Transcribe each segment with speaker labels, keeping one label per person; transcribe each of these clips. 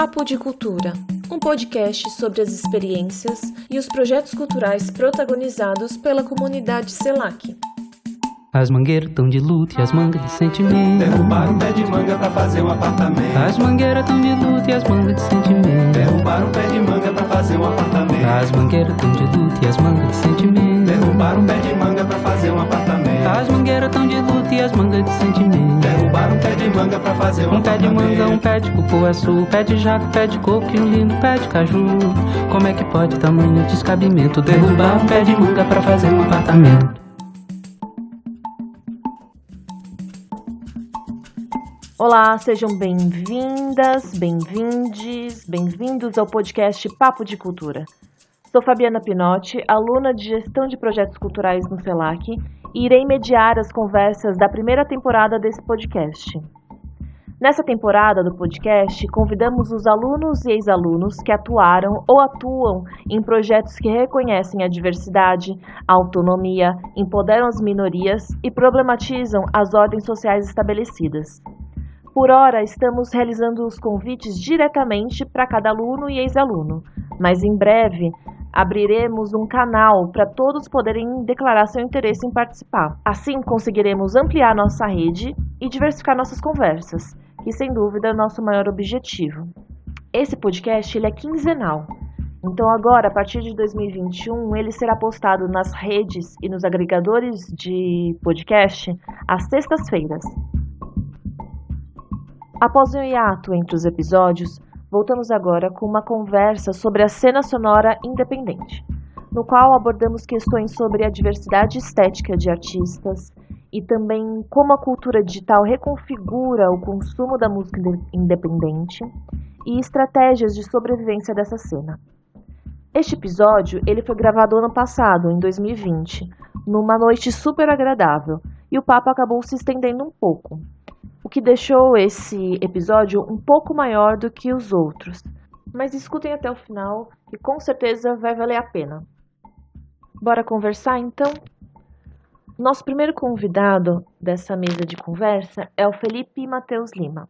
Speaker 1: Papo de Cultura, um podcast sobre as experiências e os projetos culturais protagonizados pela comunidade CELAC.
Speaker 2: As mangueiras tão de luto e as mangas de sentimento.
Speaker 3: Derrubaram um pé de manga pra fazer um apartamento.
Speaker 2: As mangueiras tão de luto e as mangas de sentimento.
Speaker 3: Derrubaram um pé de manga pra fazer um apartamento.
Speaker 2: As mangueiras tão de luto e as mangas de sentimento.
Speaker 3: Derrubaram um pé de manga pra fazer um apartamento.
Speaker 2: As mangueiras tão de luto e as mangas de sentimento.
Speaker 3: Derrubaram um pé de manga pra fazer um
Speaker 2: Um pé de manga, um pé de cupuaçu, um pé de jaca, um pé de coco e um lindo pé de caju. Como é que pode tamanho descabimento? Derrubar um pé de manga pra fazer um apartamento.
Speaker 4: Olá, sejam bem-vindas, bem-vindes, bem-vindos ao podcast Papo de Cultura. Sou Fabiana Pinotti, aluna de Gestão de Projetos Culturais no CELAC irei mediar as conversas da primeira temporada desse podcast. Nessa temporada do podcast, convidamos os alunos e ex-alunos que atuaram ou atuam em projetos que reconhecem a diversidade, a autonomia, empoderam as minorias e problematizam as ordens sociais estabelecidas. Por hora, estamos realizando os convites diretamente para cada aluno e ex-aluno, mas em breve abriremos um canal para todos poderem declarar seu interesse em participar. Assim, conseguiremos ampliar nossa rede e diversificar nossas conversas, que sem dúvida é nosso maior objetivo. Esse podcast ele é quinzenal. Então agora, a partir de 2021, ele será postado nas redes e nos agregadores de podcast às sextas-feiras. Após um hiato entre os episódios, voltamos agora com uma conversa sobre a cena sonora independente, no qual abordamos questões sobre a diversidade estética de artistas e também como a cultura digital reconfigura o consumo da música inde- independente e estratégias de sobrevivência dessa cena. Este episódio ele foi gravado ano passado, em 2020, numa noite super agradável, e o papo acabou se estendendo um pouco o que deixou esse episódio um pouco maior do que os outros. Mas escutem até o final, que com certeza vai valer a pena. Bora conversar então? Nosso primeiro convidado dessa mesa de conversa é o Felipe Matheus Lima.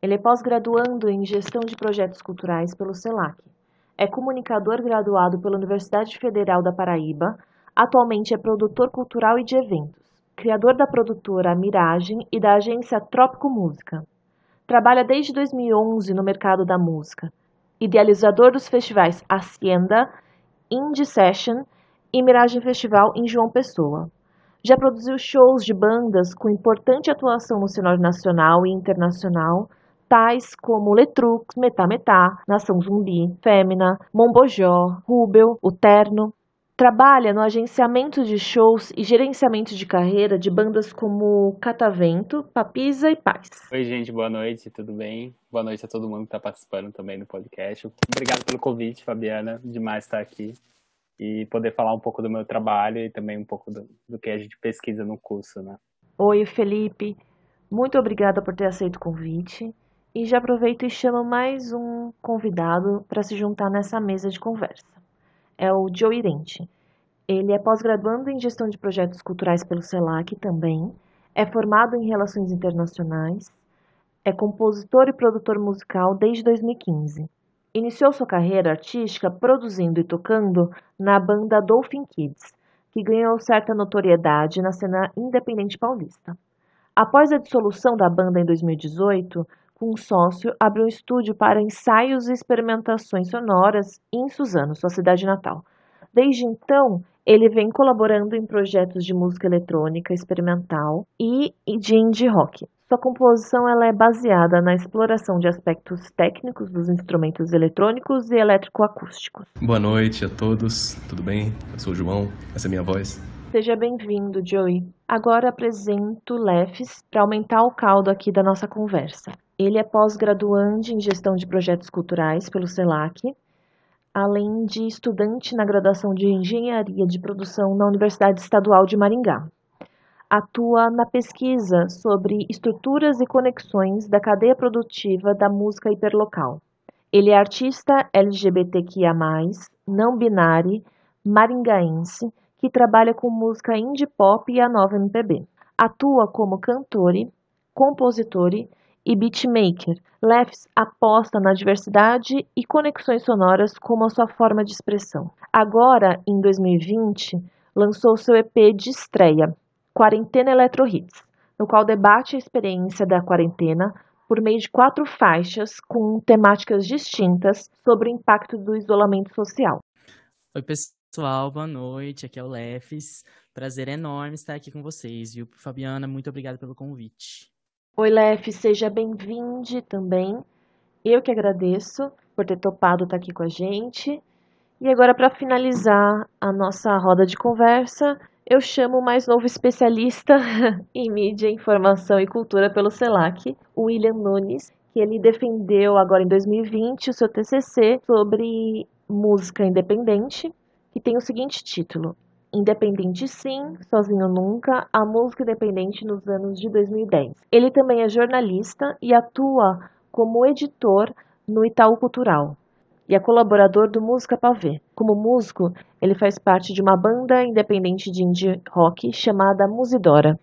Speaker 4: Ele é pós-graduando em Gestão de Projetos Culturais pelo CELAC. É comunicador graduado pela Universidade Federal da Paraíba. Atualmente é produtor cultural e de eventos criador da produtora Miragem e da agência Trópico Música. Trabalha desde 2011 no mercado da música. Idealizador dos festivais Hacienda, Indie Session e Miragem Festival em João Pessoa. Já produziu shows de bandas com importante atuação no cenário nacional e internacional, tais como Letrux, Metá Metá, Nação Zumbi, Fêmina, Mombojó, Rubel, O Terno, Trabalha no agenciamento de shows e gerenciamento de carreira de bandas como Catavento, Papisa e Paz.
Speaker 5: Oi, gente, boa noite, tudo bem? Boa noite a todo mundo que está participando também do podcast. Obrigado pelo convite, Fabiana, demais estar aqui e poder falar um pouco do meu trabalho e também um pouco do, do que a gente pesquisa no curso, né?
Speaker 4: Oi, Felipe. Muito obrigada por ter aceito o convite. E já aproveito e chamo mais um convidado para se juntar nessa mesa de conversa. É o Joe Irente. Ele é pós-graduando em Gestão de Projetos Culturais pelo CELAC também, é formado em Relações Internacionais, é compositor e produtor musical desde 2015. Iniciou sua carreira artística produzindo e tocando na banda Dolphin Kids, que ganhou certa notoriedade na cena independente paulista. Após a dissolução da banda em 2018, com um sócio, abriu um estúdio para ensaios e experimentações sonoras em Suzano, sua cidade natal. Desde então, ele vem colaborando em projetos de música eletrônica experimental e de indie rock. Sua composição ela é baseada na exploração de aspectos técnicos dos instrumentos eletrônicos e eletroacústicos.
Speaker 6: Boa noite a todos, tudo bem? Eu sou o João, essa é a minha voz.
Speaker 4: Seja bem-vindo, Joey. Agora apresento Lefes para aumentar o caldo aqui da nossa conversa. Ele é pós-graduando em gestão de projetos culturais pelo CELAC, além de estudante na graduação de engenharia de produção na Universidade Estadual de Maringá. Atua na pesquisa sobre estruturas e conexões da cadeia produtiva da música hiperlocal. Ele é artista LGBTQIA, não binário, maringaense, que trabalha com música indie pop e a nova MPB. Atua como cantor, compositor e beatmaker. Lefs aposta na diversidade e conexões sonoras como a sua forma de expressão. Agora, em 2020, lançou seu EP de estreia, Quarentena Electro Hits, no qual debate a experiência da quarentena por meio de quatro faixas com temáticas distintas sobre o impacto do isolamento social.
Speaker 7: Oi, pessoal, boa noite. Aqui é o Lefes. Prazer enorme estar aqui com vocês, viu? Fabiana, muito obrigada pelo convite.
Speaker 4: Oi, Lef, seja bem-vindo também. Eu que agradeço por ter topado estar aqui com a gente. E agora, para finalizar a nossa roda de conversa, eu chamo o mais novo especialista em mídia, informação e cultura pelo CELAC, o William Nunes, que ele defendeu agora em 2020 o seu TCC sobre música independente, que tem o seguinte título: Independente sim, sozinho nunca, a música independente nos anos de 2010. Ele também é jornalista e atua como editor no Itaú Cultural e é colaborador do Música Pavê. Como músico, ele faz parte de uma banda independente de indie rock chamada Musidora.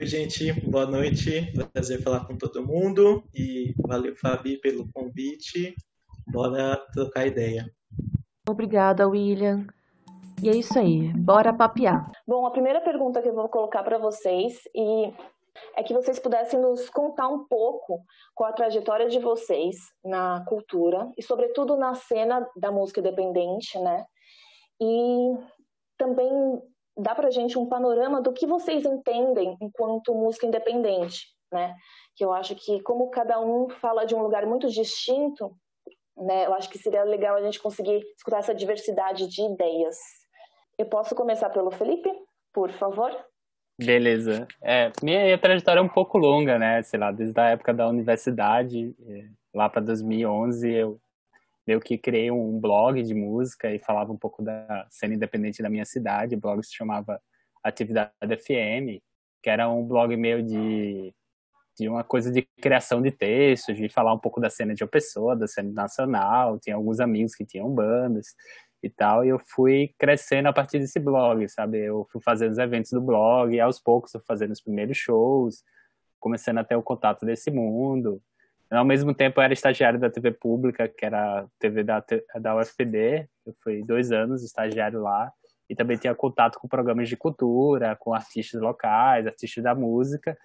Speaker 8: Oi, gente, boa noite. Prazer falar com todo mundo e valeu, Fabi, pelo convite. Bora trocar ideia.
Speaker 4: Obrigada, William. E é isso aí, bora papiar.
Speaker 1: Bom, a primeira pergunta que eu vou colocar para vocês e é que vocês pudessem nos contar um pouco qual a trajetória de vocês na cultura e, sobretudo, na cena da música independente, né? E também dá para gente um panorama do que vocês entendem enquanto música independente, né? Que eu acho que, como cada um fala de um lugar muito distinto, né? Eu acho que seria legal a gente conseguir escutar essa diversidade de ideias. Eu posso começar pelo Felipe, por favor?
Speaker 5: Beleza. É, minha trajetória é um pouco longa, né? Sei lá, desde a época da universidade, é, lá para 2011, eu meio que criei um blog de música e falava um pouco da cena independente da minha cidade. O blog se chamava Atividade FM, que era um blog meio de, de uma coisa de criação de textos, de falar um pouco da cena de uma pessoa, da cena nacional. Tinha alguns amigos que tinham bandas e tal, e eu fui crescendo a partir desse blog, sabe? Eu fui fazendo os eventos do blog, e aos poucos eu fazendo os primeiros shows, começando a ter o contato desse mundo. Ao mesmo tempo eu era estagiário da TV pública, que era a TV da, da UFPD, eu fui dois anos estagiário lá, e também tinha contato com programas de cultura, com artistas locais, artistas da música.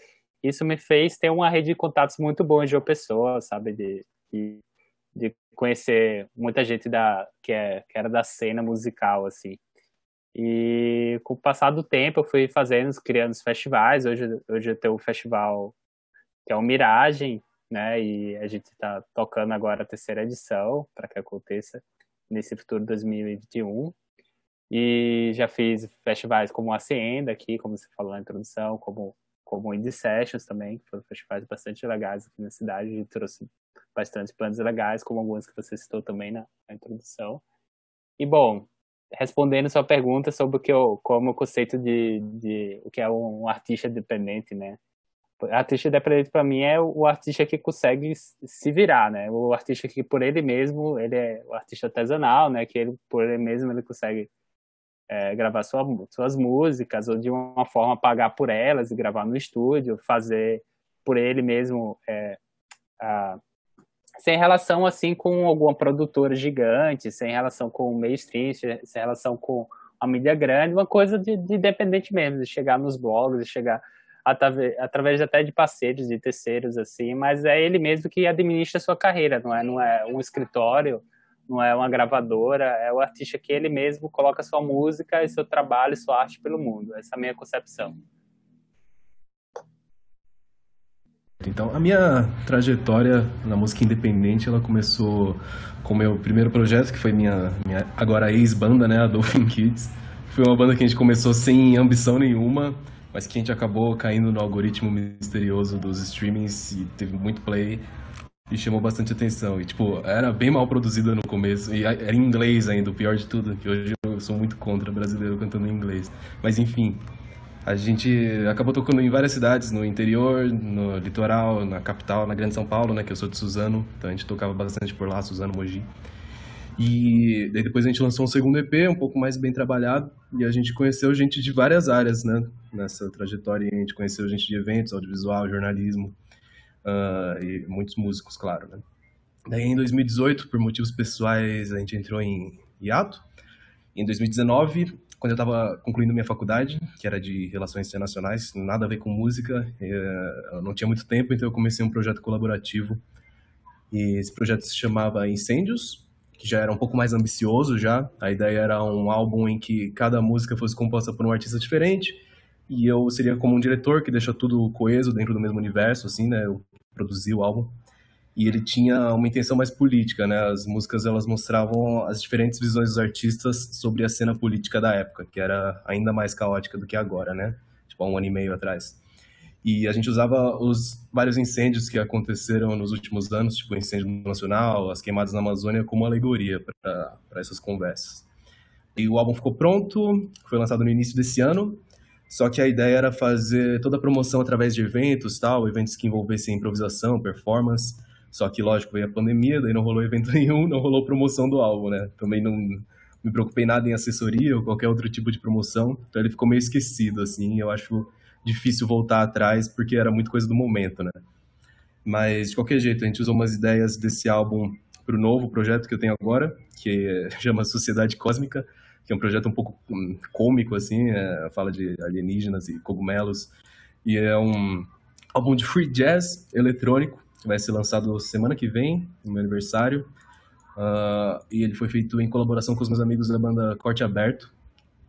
Speaker 5: Isso me fez ter uma rede de contatos muito boa de pessoas, sabe? De, de de conhecer muita gente da que, é, que era da cena musical assim. E com o passar do tempo eu fui fazendo criando os festivais. Hoje hoje eu tenho o festival que é o Miragem né? E a gente está tocando agora a terceira edição para que aconteça nesse futuro 2021 e já fiz festivais como a Cienda aqui como você falou na introdução como como Indie Sessions também, que foram festivais bastante legais aqui na cidade, e trouxe bastante bandas legais, como algumas que você citou também na, na introdução. E, bom, respondendo sua pergunta sobre o que eu, como o conceito de, de o que é um artista dependente, né? Artista independente para mim é o artista que consegue se virar, né? O artista que por ele mesmo, ele é o artista artesanal, né? Que ele por ele mesmo ele consegue é, gravar sua, suas músicas ou de uma forma pagar por elas e gravar no estúdio, fazer por ele mesmo é, a, sem relação assim com alguma produtora gigante, sem relação com o mainstream, sem relação com a mídia grande, uma coisa de, de independente mesmo, de chegar nos blogs, de chegar através, até de parceiros, de terceiros assim, mas é ele mesmo que administra a sua carreira, não é, não é um escritório, não é uma gravadora, é o artista que ele mesmo coloca sua música e seu trabalho, sua arte pelo mundo. Essa é a minha concepção.
Speaker 6: Então, a minha trajetória na música independente, ela começou com o meu primeiro projeto, que foi minha, minha agora ex-banda, né, a Dolphin Kids. Foi uma banda que a gente começou sem ambição nenhuma, mas que a gente acabou caindo no algoritmo misterioso dos streamings e teve muito play e chamou bastante atenção. E, tipo, era bem mal produzida no começo, e era em inglês ainda, o pior de tudo, que hoje eu sou muito contra brasileiro cantando em inglês. Mas, enfim, a gente acabou tocando em várias cidades, no interior, no litoral, na capital, na Grande São Paulo, né, que eu sou de Suzano, então a gente tocava bastante por lá, Suzano, Mogi. E daí depois a gente lançou um segundo EP, um pouco mais bem trabalhado, e a gente conheceu gente de várias áreas, né, nessa trajetória. A gente conheceu gente de eventos, audiovisual, jornalismo, uh, e muitos músicos, claro, né? Daí em 2018, por motivos pessoais, a gente entrou em hiato. Em 2019, quando eu estava concluindo minha faculdade, que era de Relações Internacionais, nada a ver com música, eh, eu não tinha muito tempo, então eu comecei um projeto colaborativo. E esse projeto se chamava Incêndios, que já era um pouco mais ambicioso já. A ideia era um álbum em que cada música fosse composta por um artista diferente, e eu seria como um diretor que deixa tudo coeso dentro do mesmo universo, assim, né? Eu produzi o álbum e ele tinha uma intenção mais política, né? As músicas elas mostravam as diferentes visões dos artistas sobre a cena política da época, que era ainda mais caótica do que agora, né? Tipo, há um ano e meio atrás. E a gente usava os vários incêndios que aconteceram nos últimos anos, tipo o incêndio nacional, as queimadas na Amazônia, como alegoria para essas conversas. E o álbum ficou pronto, foi lançado no início desse ano, só que a ideia era fazer toda a promoção através de eventos, tal, eventos que envolvessem improvisação, performance, só que, lógico, veio a pandemia, daí não rolou evento nenhum, não rolou promoção do álbum, né? Também não me preocupei nada em assessoria ou qualquer outro tipo de promoção, então ele ficou meio esquecido, assim, eu acho difícil voltar atrás, porque era muito coisa do momento, né? Mas, de qualquer jeito, a gente usou umas ideias desse álbum para o novo projeto que eu tenho agora, que chama Sociedade Cósmica, que é um projeto um pouco hum, cômico, assim, é, fala de alienígenas e cogumelos, e é um álbum de free jazz eletrônico, vai ser lançado semana que vem, no meu aniversário. Uh, e ele foi feito em colaboração com os meus amigos da banda Corte Aberto,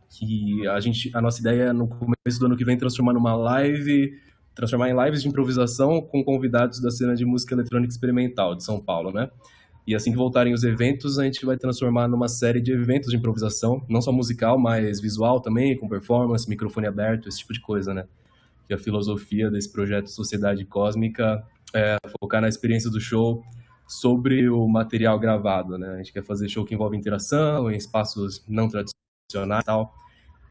Speaker 6: que a gente, a nossa ideia é no começo do ano que vem transformar numa live, transformar em lives de improvisação com convidados da cena de música eletrônica experimental de São Paulo, né? E assim que voltarem os eventos, a gente vai transformar numa série de eventos de improvisação, não só musical, mas visual também, com performance, microfone aberto, esse tipo de coisa, né? Que a filosofia desse projeto Sociedade Cósmica é, focar na experiência do show sobre o material gravado, né? A gente quer fazer show que envolve interação em espaços não tradicionais e tal,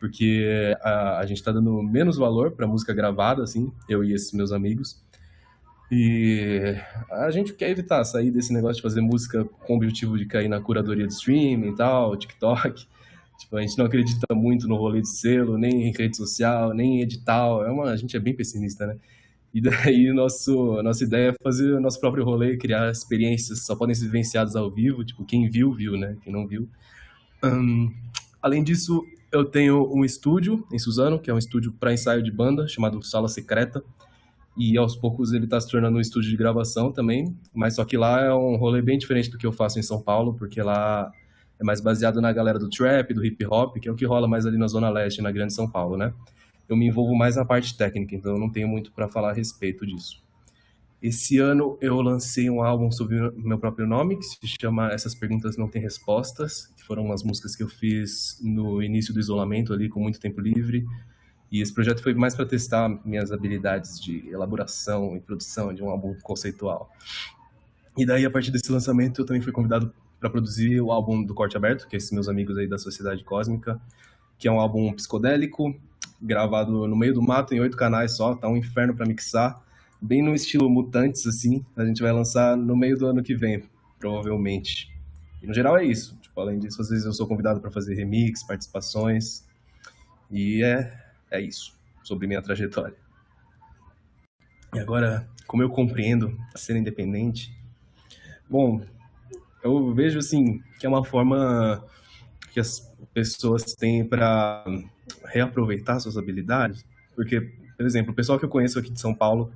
Speaker 6: porque a, a gente está dando menos valor para música gravada, assim, eu e esses meus amigos. E a gente quer evitar sair desse negócio de fazer música com o objetivo de cair na curadoria de streaming e tal, TikTok. Tipo, a gente não acredita muito no rolê de selo, nem em rede social, nem em edital. É uma, a gente é bem pessimista, né? E daí nosso, nossa ideia é fazer o nosso próprio rolê, criar experiências só podem ser vivenciadas ao vivo, tipo, quem viu, viu, né? Quem não viu. Um, além disso, eu tenho um estúdio em Suzano, que é um estúdio para ensaio de banda, chamado Sala Secreta. E aos poucos ele está se tornando um estúdio de gravação também, mas só que lá é um rolê bem diferente do que eu faço em São Paulo, porque lá é mais baseado na galera do trap, do hip hop, que é o que rola mais ali na Zona Leste, na Grande São Paulo, né? Eu me envolvo mais na parte técnica, então eu não tenho muito para falar a respeito disso. Esse ano eu lancei um álbum sobre o meu próprio nome, que se chama Essas Perguntas Não Têm Respostas, que foram umas músicas que eu fiz no início do isolamento ali, com muito tempo livre. E esse projeto foi mais para testar minhas habilidades de elaboração e produção de um álbum conceitual. E daí, a partir desse lançamento, eu também fui convidado para produzir o álbum do Corte Aberto, que é esses meus amigos aí da Sociedade Cósmica, que é um álbum psicodélico, gravado no meio do mato, em oito canais só, tá um inferno para mixar, bem no estilo Mutantes, assim, a gente vai lançar no meio do ano que vem, provavelmente. E no geral é isso, tipo, além disso, às vezes eu sou convidado para fazer remix, participações, e é, é isso, sobre minha trajetória. E agora, como eu compreendo a cena independente, bom, eu vejo, assim, que é uma forma que as pessoas têm para reaproveitar suas habilidades, porque, por exemplo, o pessoal que eu conheço aqui de São Paulo,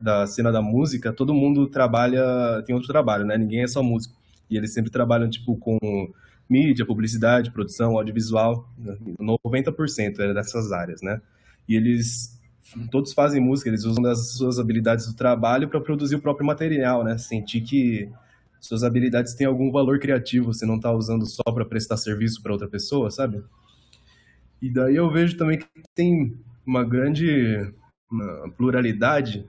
Speaker 6: da cena da música, todo mundo trabalha, tem outro trabalho, né? Ninguém é só músico. E eles sempre trabalham, tipo, com mídia, publicidade, produção, audiovisual, 90% é dessas áreas, né? E eles todos fazem música, eles usam das suas habilidades do trabalho para produzir o próprio material, né? Sentir que suas habilidades têm algum valor criativo, você não está usando só para prestar serviço para outra pessoa, sabe? E daí eu vejo também que tem uma grande uma pluralidade,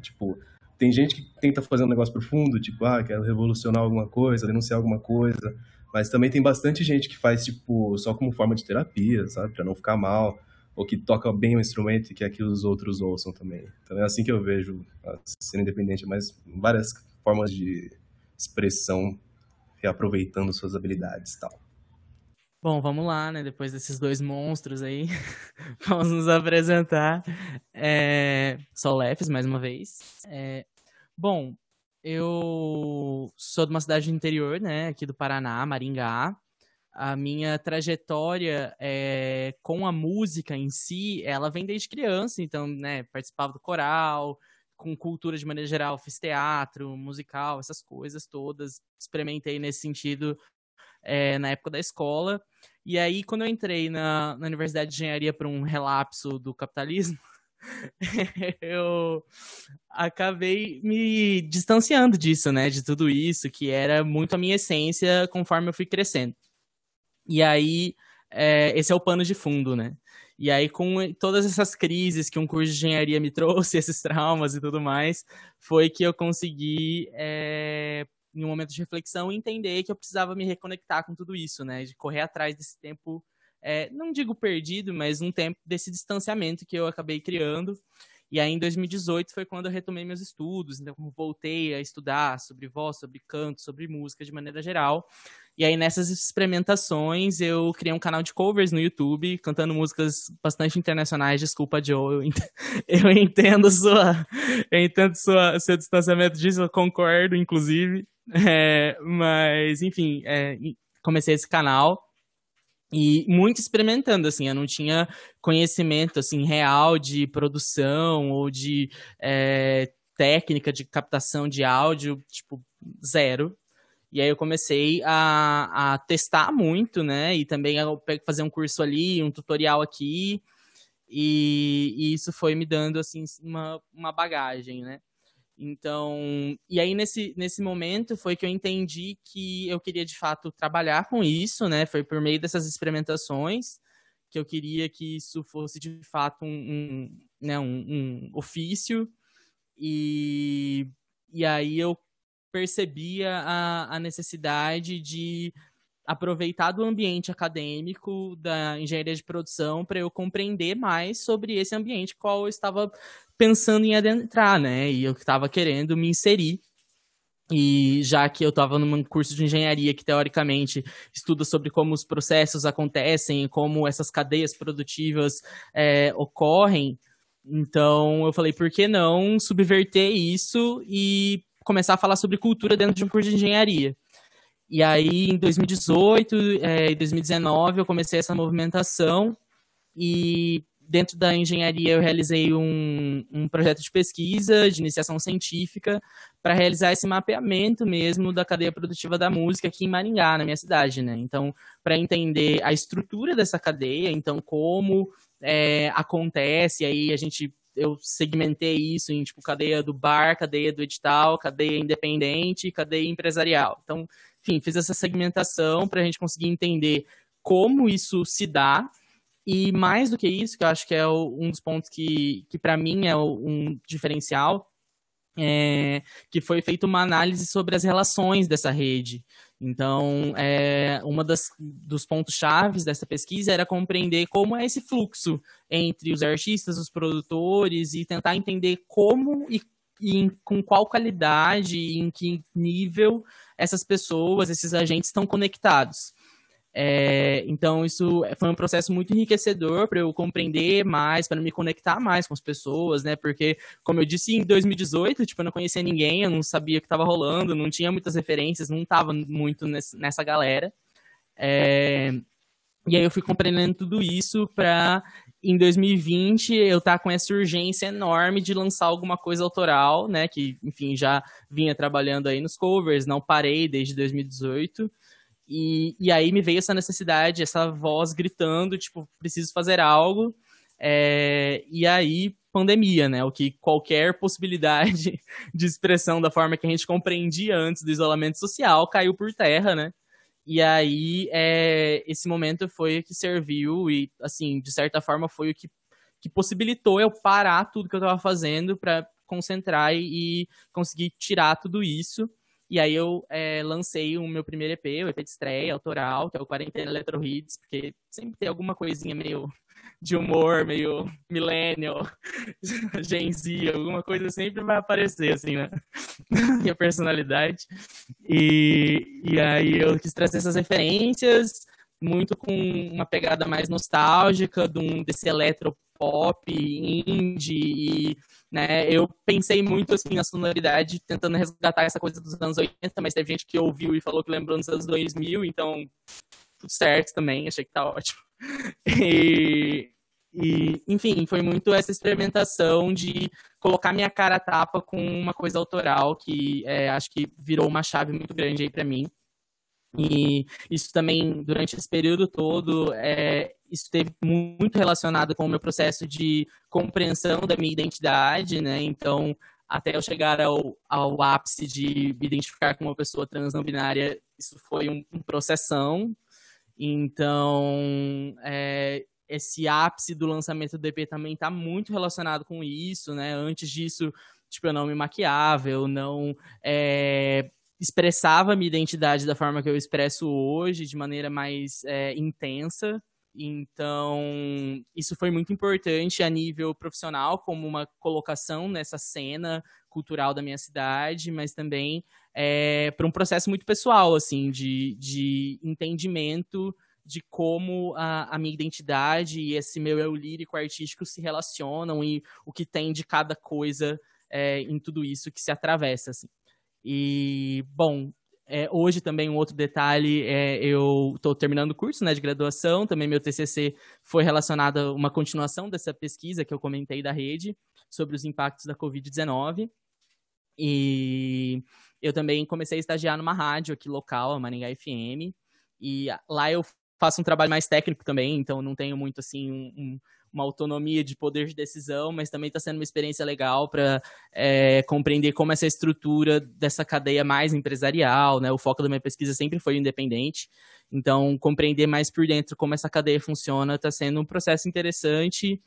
Speaker 6: tipo, tem gente que tenta fazer um negócio profundo, tipo, ah, quer revolucionar alguma coisa, denunciar alguma coisa, mas também tem bastante gente que faz, tipo, só como forma de terapia, sabe, para não ficar mal, ou que toca bem o instrumento e quer que os outros ouçam também. Então é assim que eu vejo a cena independente, mas várias formas de expressão, reaproveitando suas habilidades e tal.
Speaker 7: Bom, vamos lá, né? Depois desses dois monstros aí, vamos nos apresentar. É... Sou mais uma vez. É... Bom, eu sou de uma cidade do interior, né, aqui do Paraná, Maringá. A minha trajetória é, com a música em si, ela vem desde criança, então, né, participava do coral, com cultura de maneira geral, fiz teatro, musical, essas coisas todas. Experimentei nesse sentido é, na época da escola. E aí, quando eu entrei na, na Universidade de Engenharia para um relapso do capitalismo, eu acabei me distanciando disso, né? De tudo isso, que era muito a minha essência conforme eu fui crescendo. E aí, é, esse é o pano de fundo, né? E aí, com todas essas crises que um curso de engenharia me trouxe, esses traumas e tudo mais, foi que eu consegui, é, em um momento de reflexão, entender que eu precisava me reconectar com tudo isso, né? De correr atrás desse tempo é, não digo perdido, mas um tempo desse distanciamento que eu acabei criando. E aí, em 2018, foi quando eu retomei meus estudos, então voltei a estudar sobre voz, sobre canto, sobre música de maneira geral. E aí, nessas experimentações, eu criei um canal de covers no YouTube, cantando músicas bastante internacionais. Desculpa, Joe, eu entendo sua, eu entendo sua, seu distanciamento disso, eu concordo, inclusive. É, mas, enfim, é, comecei esse canal e muito experimentando, assim, eu não tinha conhecimento, assim, real de produção ou de é, técnica de captação de áudio, tipo, zero. E aí eu comecei a, a testar muito, né, e também a fazer um curso ali, um tutorial aqui, e, e isso foi me dando, assim, uma, uma bagagem, né. Então, e aí nesse, nesse momento foi que eu entendi que eu queria de fato trabalhar com isso, né? Foi por meio dessas experimentações que eu queria que isso fosse de fato um, um né, um, um ofício. E, e aí eu percebia a, a necessidade de aproveitar do ambiente acadêmico da engenharia de produção para eu compreender mais sobre esse ambiente qual eu estava pensando em adentrar, né? E eu estava querendo me inserir. E já que eu estava num curso de engenharia que teoricamente estuda sobre como os processos acontecem, como essas cadeias produtivas é, ocorrem, então eu falei, por que não subverter isso e começar a falar sobre cultura dentro de um curso de engenharia? E aí, em 2018 é, e 2019, eu comecei essa movimentação e dentro da engenharia eu realizei um, um projeto de pesquisa, de iniciação científica, para realizar esse mapeamento mesmo da cadeia produtiva da música aqui em Maringá, na minha cidade, né? Então, para entender a estrutura dessa cadeia, então como é, acontece, aí a gente eu segmentei isso em tipo cadeia do bar, cadeia do edital, cadeia independente, cadeia empresarial. Então, enfim, fiz essa segmentação para a gente conseguir entender como isso se dá e mais do que isso, que eu acho que é um dos pontos que, que para mim é um diferencial, é, que foi feita uma análise sobre as relações dessa rede. Então, é, uma das dos pontos chaves dessa pesquisa era compreender como é esse fluxo entre os artistas, os produtores e tentar entender como e, e em, com qual qualidade e em que nível essas pessoas, esses agentes estão conectados. É, então, isso foi um processo muito enriquecedor para eu compreender mais, para me conectar mais com as pessoas, né? Porque, como eu disse, em 2018, tipo, eu não conhecia ninguém, eu não sabia o que estava rolando, não tinha muitas referências, não estava muito nessa galera. É, e aí eu fui compreendendo tudo isso para, em 2020, eu tá com essa urgência enorme de lançar alguma coisa autoral, né? Que, enfim, já vinha trabalhando aí nos covers, não parei desde 2018. E, e aí me veio essa necessidade, essa voz gritando, tipo, preciso fazer algo. É, e aí, pandemia, né? O que qualquer possibilidade de expressão da forma que a gente compreendia antes do isolamento social caiu por terra, né? E aí, é, esse momento foi o que serviu e, assim, de certa forma, foi o que, que possibilitou eu parar tudo que eu estava fazendo para concentrar e, e conseguir tirar tudo isso. E aí eu é, lancei o meu primeiro EP, o EP de estreia, autoral, que é o Quarentena Electro Hits, porque sempre tem alguma coisinha meio de humor, meio millennial, Gen Z, alguma coisa sempre vai aparecer, assim, né? Minha personalidade. E, e aí eu quis trazer essas referências, muito com uma pegada mais nostálgica, de um, desse eletro pop, indie, e, né, eu pensei muito, assim, na sonoridade, tentando resgatar essa coisa dos anos 80, mas teve gente que ouviu e falou que lembrou dos anos 2000, então, tudo certo também, achei que tá ótimo. E, e, enfim, foi muito essa experimentação de colocar minha cara a tapa com uma coisa autoral que é, acho que virou uma chave muito grande aí para mim. E isso também, durante esse período todo, é, isso teve muito relacionado com o meu processo de compreensão da minha identidade, né? Então, até eu chegar ao, ao ápice de me identificar com uma pessoa trans não binária, isso foi um, um processão. Então, é, esse ápice do lançamento do EP também está muito relacionado com isso, né? Antes disso, tipo, eu não me maquiava, eu não é, expressava minha identidade da forma que eu expresso hoje, de maneira mais é, intensa. Então, isso foi muito importante a nível profissional, como uma colocação nessa cena cultural da minha cidade, mas também é, para um processo muito pessoal, assim, de, de entendimento de como a, a, minha identidade e esse meu eu lírico artístico se relacionam e o que tem de cada coisa é, em tudo isso que se atravessa. Assim. E, bom, é, hoje também um outro detalhe, é, eu estou terminando o curso né, de graduação, também meu TCC foi relacionado a uma continuação dessa pesquisa que eu comentei da rede sobre os impactos da Covid-19. E eu também comecei a estagiar numa rádio aqui local, a Maringá FM, e lá eu faço um trabalho mais técnico também, então não tenho muito assim um, uma autonomia de poder de decisão, mas também está sendo uma experiência legal para é, compreender como essa estrutura dessa cadeia mais empresarial, né? O foco da minha pesquisa sempre foi independente, então compreender mais por dentro como essa cadeia funciona está sendo um processo interessante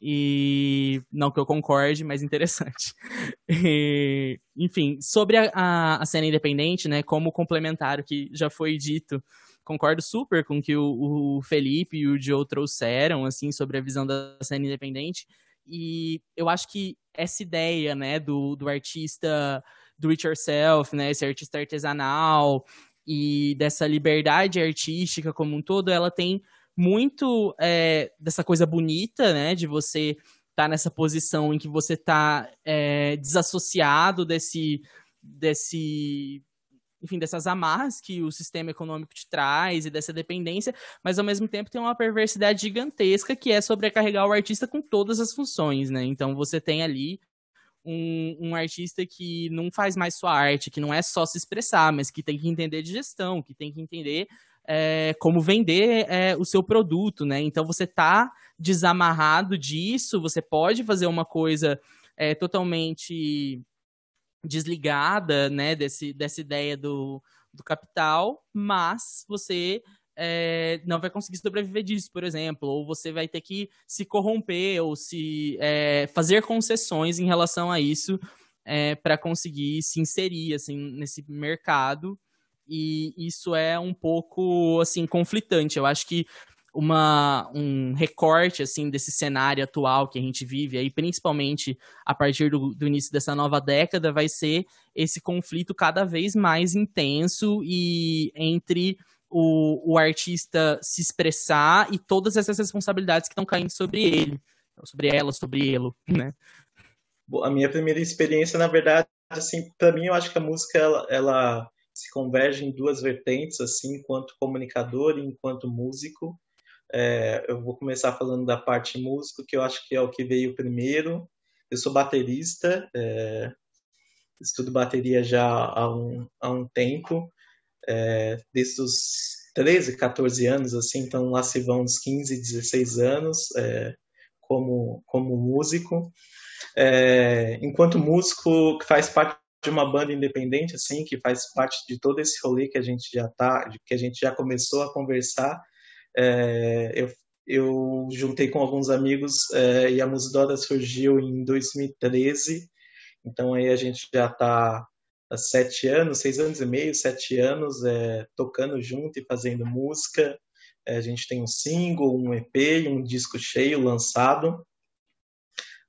Speaker 7: e não que eu concorde, mas interessante. E, enfim, sobre a, a, a cena independente, né? Como complementar o que já foi dito concordo super com o que o, o Felipe e o Joe trouxeram, assim, sobre a visão da cena independente. E eu acho que essa ideia, né, do, do artista do it yourself, né, esse artista artesanal e dessa liberdade artística como um todo, ela tem muito é, dessa coisa bonita, né, de você estar tá nessa posição em que você está é, desassociado desse desse enfim, dessas amarras que o sistema econômico te traz e dessa dependência, mas ao mesmo tempo tem uma perversidade gigantesca que é sobrecarregar o artista com todas as funções, né? Então você tem ali um, um, artista que não faz mais sua arte, que não é só se expressar, mas que tem que entender de gestão, que tem que entender é, como vender é, o seu produto, né? Então você tá desamarrado disso, você pode fazer uma coisa é, totalmente desligada, né, desse, dessa ideia do, do capital, mas você é, não vai conseguir sobreviver disso, por exemplo, ou você vai ter que se corromper ou se é, fazer concessões em relação a isso é, para conseguir se inserir assim nesse mercado e isso é um pouco assim conflitante. Eu acho que uma, um recorte assim desse cenário atual que a gente vive aí, principalmente a partir do, do, início dessa nova década, vai ser esse conflito cada vez mais intenso e entre o, o artista se expressar e todas essas responsabilidades que estão caindo sobre ele, sobre ela, sobre ele, né?
Speaker 8: A minha primeira experiência, na verdade, assim, para mim eu acho que a música ela, ela se converge em duas vertentes, assim, enquanto comunicador e enquanto músico. É, eu vou começar falando da parte músico, que eu acho que é o que veio primeiro. Eu sou baterista, é, estudo bateria já há um, há um tempo, é, desde os 13, 14 anos, assim, então lá se vão uns 15, 16 anos é, como, como músico. É, enquanto músico que faz parte de uma banda independente, assim, que faz parte de todo esse rolê que a gente já tá, que a gente já começou a conversar, é, eu, eu juntei com alguns amigos é, e a Musidora surgiu em 2013. Então aí a gente já está há sete anos, seis anos e meio, sete anos é, tocando junto e fazendo música. É, a gente tem um single, um EP um disco cheio lançado.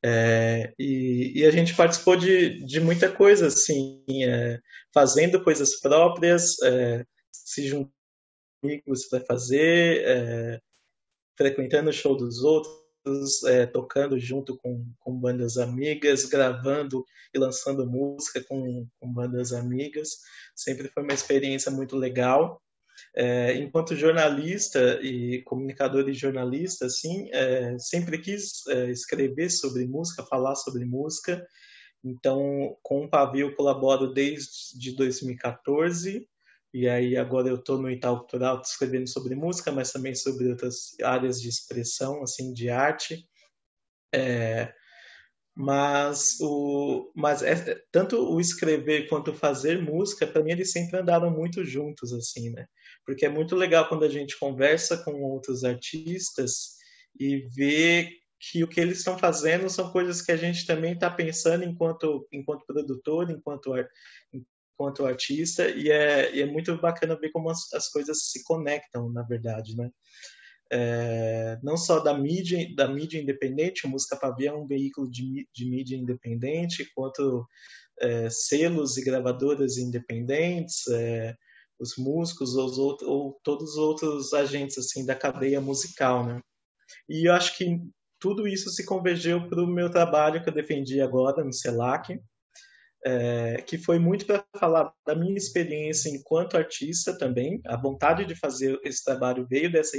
Speaker 8: É, e, e, a gente participou de, de muita coisa, assim, é, fazendo coisas próprias, é, se juntando que você vai fazer, é, frequentando o show dos outros, é, tocando junto com, com bandas amigas, gravando e lançando música com, com bandas amigas. Sempre foi uma experiência muito legal. É, enquanto jornalista e comunicador e jornalista, assim, é, sempre quis é, escrever sobre música, falar sobre música. Então, com o Pavio colaboro desde 2014 e aí agora eu estou no Itaú Cultural escrevendo sobre música, mas também sobre outras áreas de expressão, assim, de arte. É, mas o mas é, tanto o escrever quanto o fazer música para mim eles sempre andaram muito juntos assim né porque é muito legal quando a gente conversa com outros artistas e vê que o que eles estão fazendo são coisas que a gente também está pensando enquanto enquanto produtor enquanto quanto artista e é, e é muito bacana ver como as, as coisas se conectam na verdade né? É, não só da mídia da mídia independente o música pavia é um veículo de, de mídia independente quanto é, selos e gravadoras independentes é, os músicos ou, outros, ou, todos os outros agentes assim da cadeia musical né? E eu acho que tudo isso se convergiu para o meu trabalho que eu defendi agora no CELAC é, que foi muito para falar da minha experiência enquanto artista também. A vontade de fazer esse trabalho veio dessa,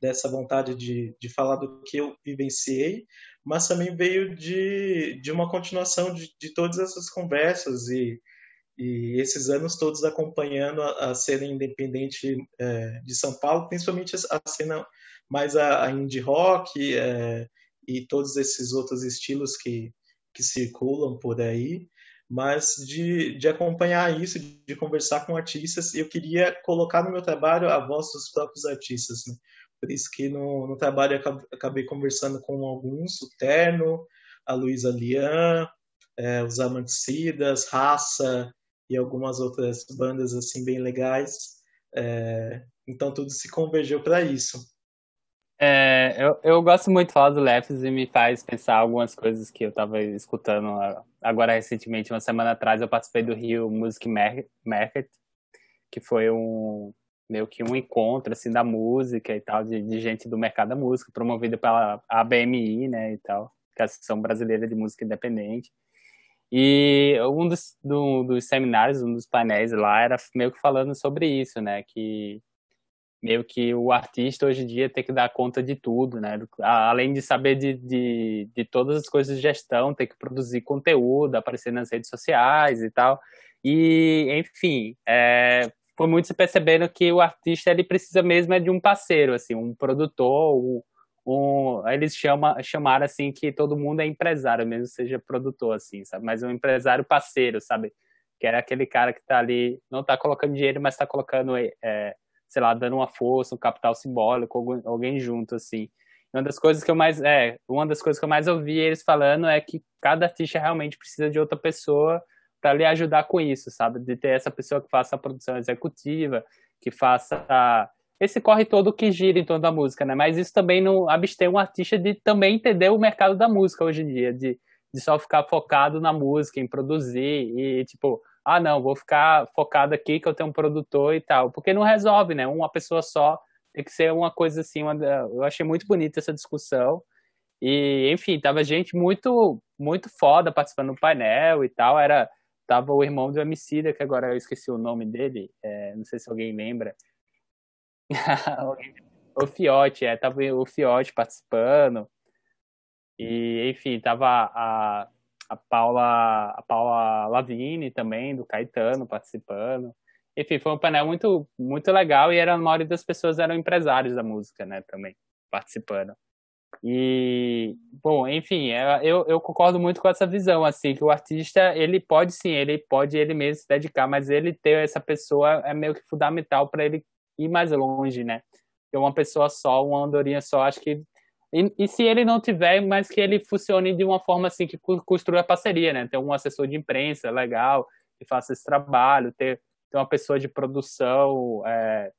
Speaker 8: dessa vontade de, de falar do que eu vivenciei, mas também veio de, de uma continuação de, de todas essas conversas e, e esses anos todos acompanhando a, a cena independente é, de São Paulo, principalmente a, cena mais a, a indie rock é, e todos esses outros estilos que, que circulam por aí mas de, de acompanhar isso, de conversar com artistas, eu queria colocar no meu trabalho a voz dos próprios artistas. Né? Por isso que no, no trabalho eu acabei conversando com alguns, o Terno, a Luísa Lian, é, os Amanticidas, Raça e algumas outras bandas assim bem legais. É, então tudo se convergeu para isso.
Speaker 5: É, eu, eu gosto muito de falar do Lefts e me faz pensar algumas coisas que eu estava escutando agora recentemente. Uma semana atrás eu participei do Rio Music Market, que foi um meio que um encontro assim da música e tal de, de gente do mercado da música promovido pela ABMI, né, e tal, que é a Associação Brasileira de Música Independente. E um dos, do, dos seminários, um dos painéis lá era meio que falando sobre isso, né, que meio que o artista hoje em dia tem que dar conta de tudo, né? Além de saber de, de, de todas as coisas de gestão, tem que produzir conteúdo, aparecer nas redes sociais e tal. E, enfim, é, foi muito se percebendo que o artista ele precisa mesmo é de um parceiro, assim, um produtor, um, um, eles chamam, chamaram assim que todo mundo é empresário, mesmo seja produtor, assim, sabe? Mas um empresário parceiro, sabe? Que era aquele cara que está ali, não está colocando dinheiro, mas está colocando é, sei lá, dando uma força, um capital simbólico, alguém junto, assim. Uma das coisas que eu mais, é, uma das coisas que eu mais ouvi eles falando é que cada artista realmente precisa de outra pessoa para lhe ajudar com isso, sabe? De ter essa pessoa que faça a produção executiva, que faça a... esse corre todo que gira em torno da música, né? Mas isso também não abstém um artista de também entender o mercado da música hoje em dia, de, de só ficar focado na música, em produzir e, tipo, ah, não, vou ficar focado aqui que eu tenho um produtor e tal, porque não resolve, né? Uma pessoa só tem que ser uma coisa assim. Uma, eu achei muito bonita essa discussão. E, enfim, tava gente muito, muito foda participando do painel e tal. Era, tava o irmão do Emicida, que agora eu esqueci o nome dele, é, não sei se alguém lembra. o Fiote, é, tava o Fiote participando. E, enfim, tava a, a Paula, a Paula Lavini também, do Caetano, participando. Enfim, foi um painel muito, muito legal e era, a maioria das pessoas eram empresários da música, né, também, participando. E, bom, enfim, é, eu, eu concordo muito com essa visão, assim, que o artista, ele pode sim, ele pode ele mesmo se dedicar, mas ele ter essa pessoa é meio que fundamental para ele ir mais longe, né? Porque uma pessoa só, uma andorinha só, acho que e, e, se ele não tiver, mas que ele funcione de uma forma assim que construa a parceria, né? Ter um assessor de imprensa legal que faça esse trabalho, ter, ter uma pessoa de produção é,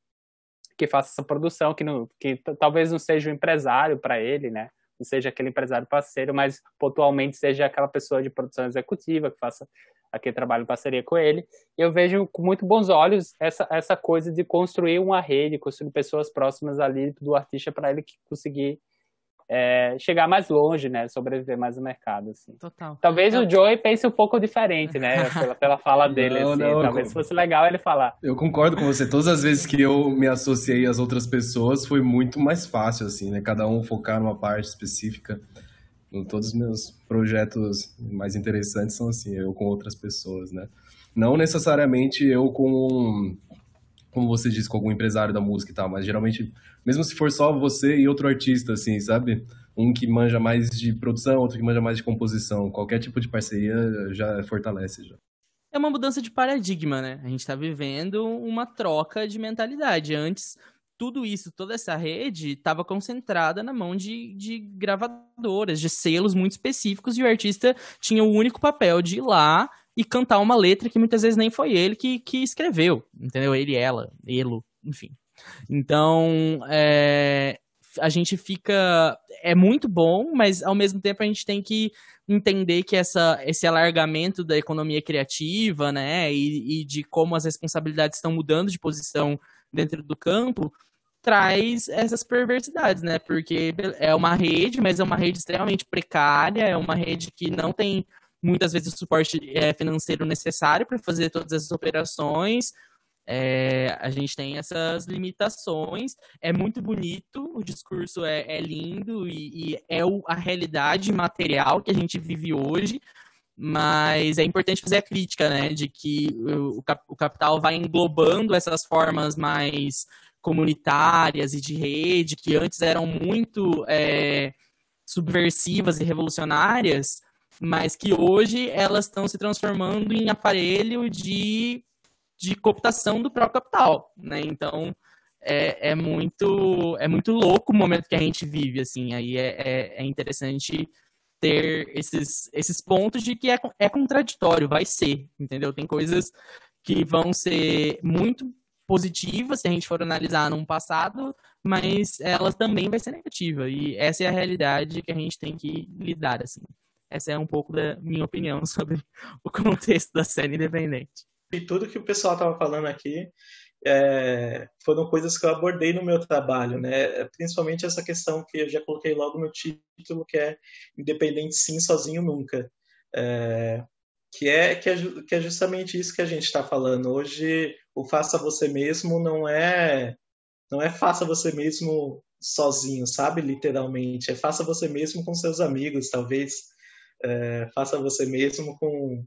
Speaker 5: que faça essa produção, que, não, que talvez não seja um empresário para ele, né? Não seja aquele empresário parceiro, mas pontualmente seja aquela pessoa de produção executiva que faça aquele trabalho em parceria com ele. Eu vejo com muito bons olhos essa, essa coisa de construir uma rede, construir pessoas próximas ali do artista para ele conseguir é, chegar mais longe, né? Sobreviver mais no mercado, assim.
Speaker 7: Total.
Speaker 5: Talvez
Speaker 7: Eu-
Speaker 5: o Joey pense um pouco diferente, né? Pela, pela fala dele,
Speaker 6: Não,
Speaker 5: assim.
Speaker 6: não,
Speaker 5: Talvez
Speaker 6: eu-
Speaker 5: fosse legal ele falar.
Speaker 6: Eu concordo com você. Todas as vezes que eu me associei às outras pessoas foi muito mais fácil, assim, né? Cada um focar numa parte específica. Em Todos os meus projetos mais interessantes são assim, eu com outras pessoas, né? Não necessariamente eu com, como você disse, com algum empresário da música e tal, mas geralmente, mesmo se for só você e outro artista, assim, sabe? Um que manja mais de produção, outro que manja mais de composição. Qualquer tipo de parceria já fortalece, já.
Speaker 7: É uma mudança de paradigma, né? A gente está vivendo uma troca de mentalidade. Antes, tudo isso, toda essa rede estava concentrada na mão de, de gravadoras, de selos muito específicos, e o artista tinha o único papel de ir lá e cantar uma letra que muitas vezes nem foi ele que, que escreveu, entendeu? Ele, ela, elo, enfim. Então, é, a gente fica. É muito bom, mas ao mesmo tempo a gente tem que entender que essa, esse alargamento da economia criativa, né, e, e de como as responsabilidades estão mudando de posição dentro do campo, traz essas perversidades, né, porque é uma rede, mas é uma rede extremamente precária, é uma rede que não tem muitas vezes o suporte é, financeiro necessário para fazer todas essas operações, é, a gente tem essas limitações. É muito bonito, o discurso é, é lindo e, e é o, a realidade material que a gente vive hoje, mas é importante fazer a crítica, né, de que o, o, cap, o capital vai englobando essas formas mais comunitárias e de rede, que antes eram muito é, subversivas e revolucionárias, mas que hoje elas estão se transformando em aparelho de de cooptação do próprio capital, né? Então é, é, muito é muito louco o momento que a gente vive, assim. Aí é, é, é interessante ter esses, esses pontos de que é, é contraditório, vai ser, entendeu? Tem coisas que vão ser muito positivas se a gente for analisar num passado, mas ela também vai ser negativa. E essa é a realidade que a gente tem que lidar, assim. Essa é um pouco da minha opinião sobre o contexto da cena independente
Speaker 8: e tudo que o pessoal estava falando aqui é, foram coisas que eu abordei no meu trabalho, né? Principalmente essa questão que eu já coloquei logo no título, que é independente sim, sozinho nunca, é, que é que é, que é justamente isso que a gente está falando hoje. O faça você mesmo não é não é faça você mesmo sozinho, sabe? Literalmente, é faça você mesmo com seus amigos, talvez é, faça você mesmo com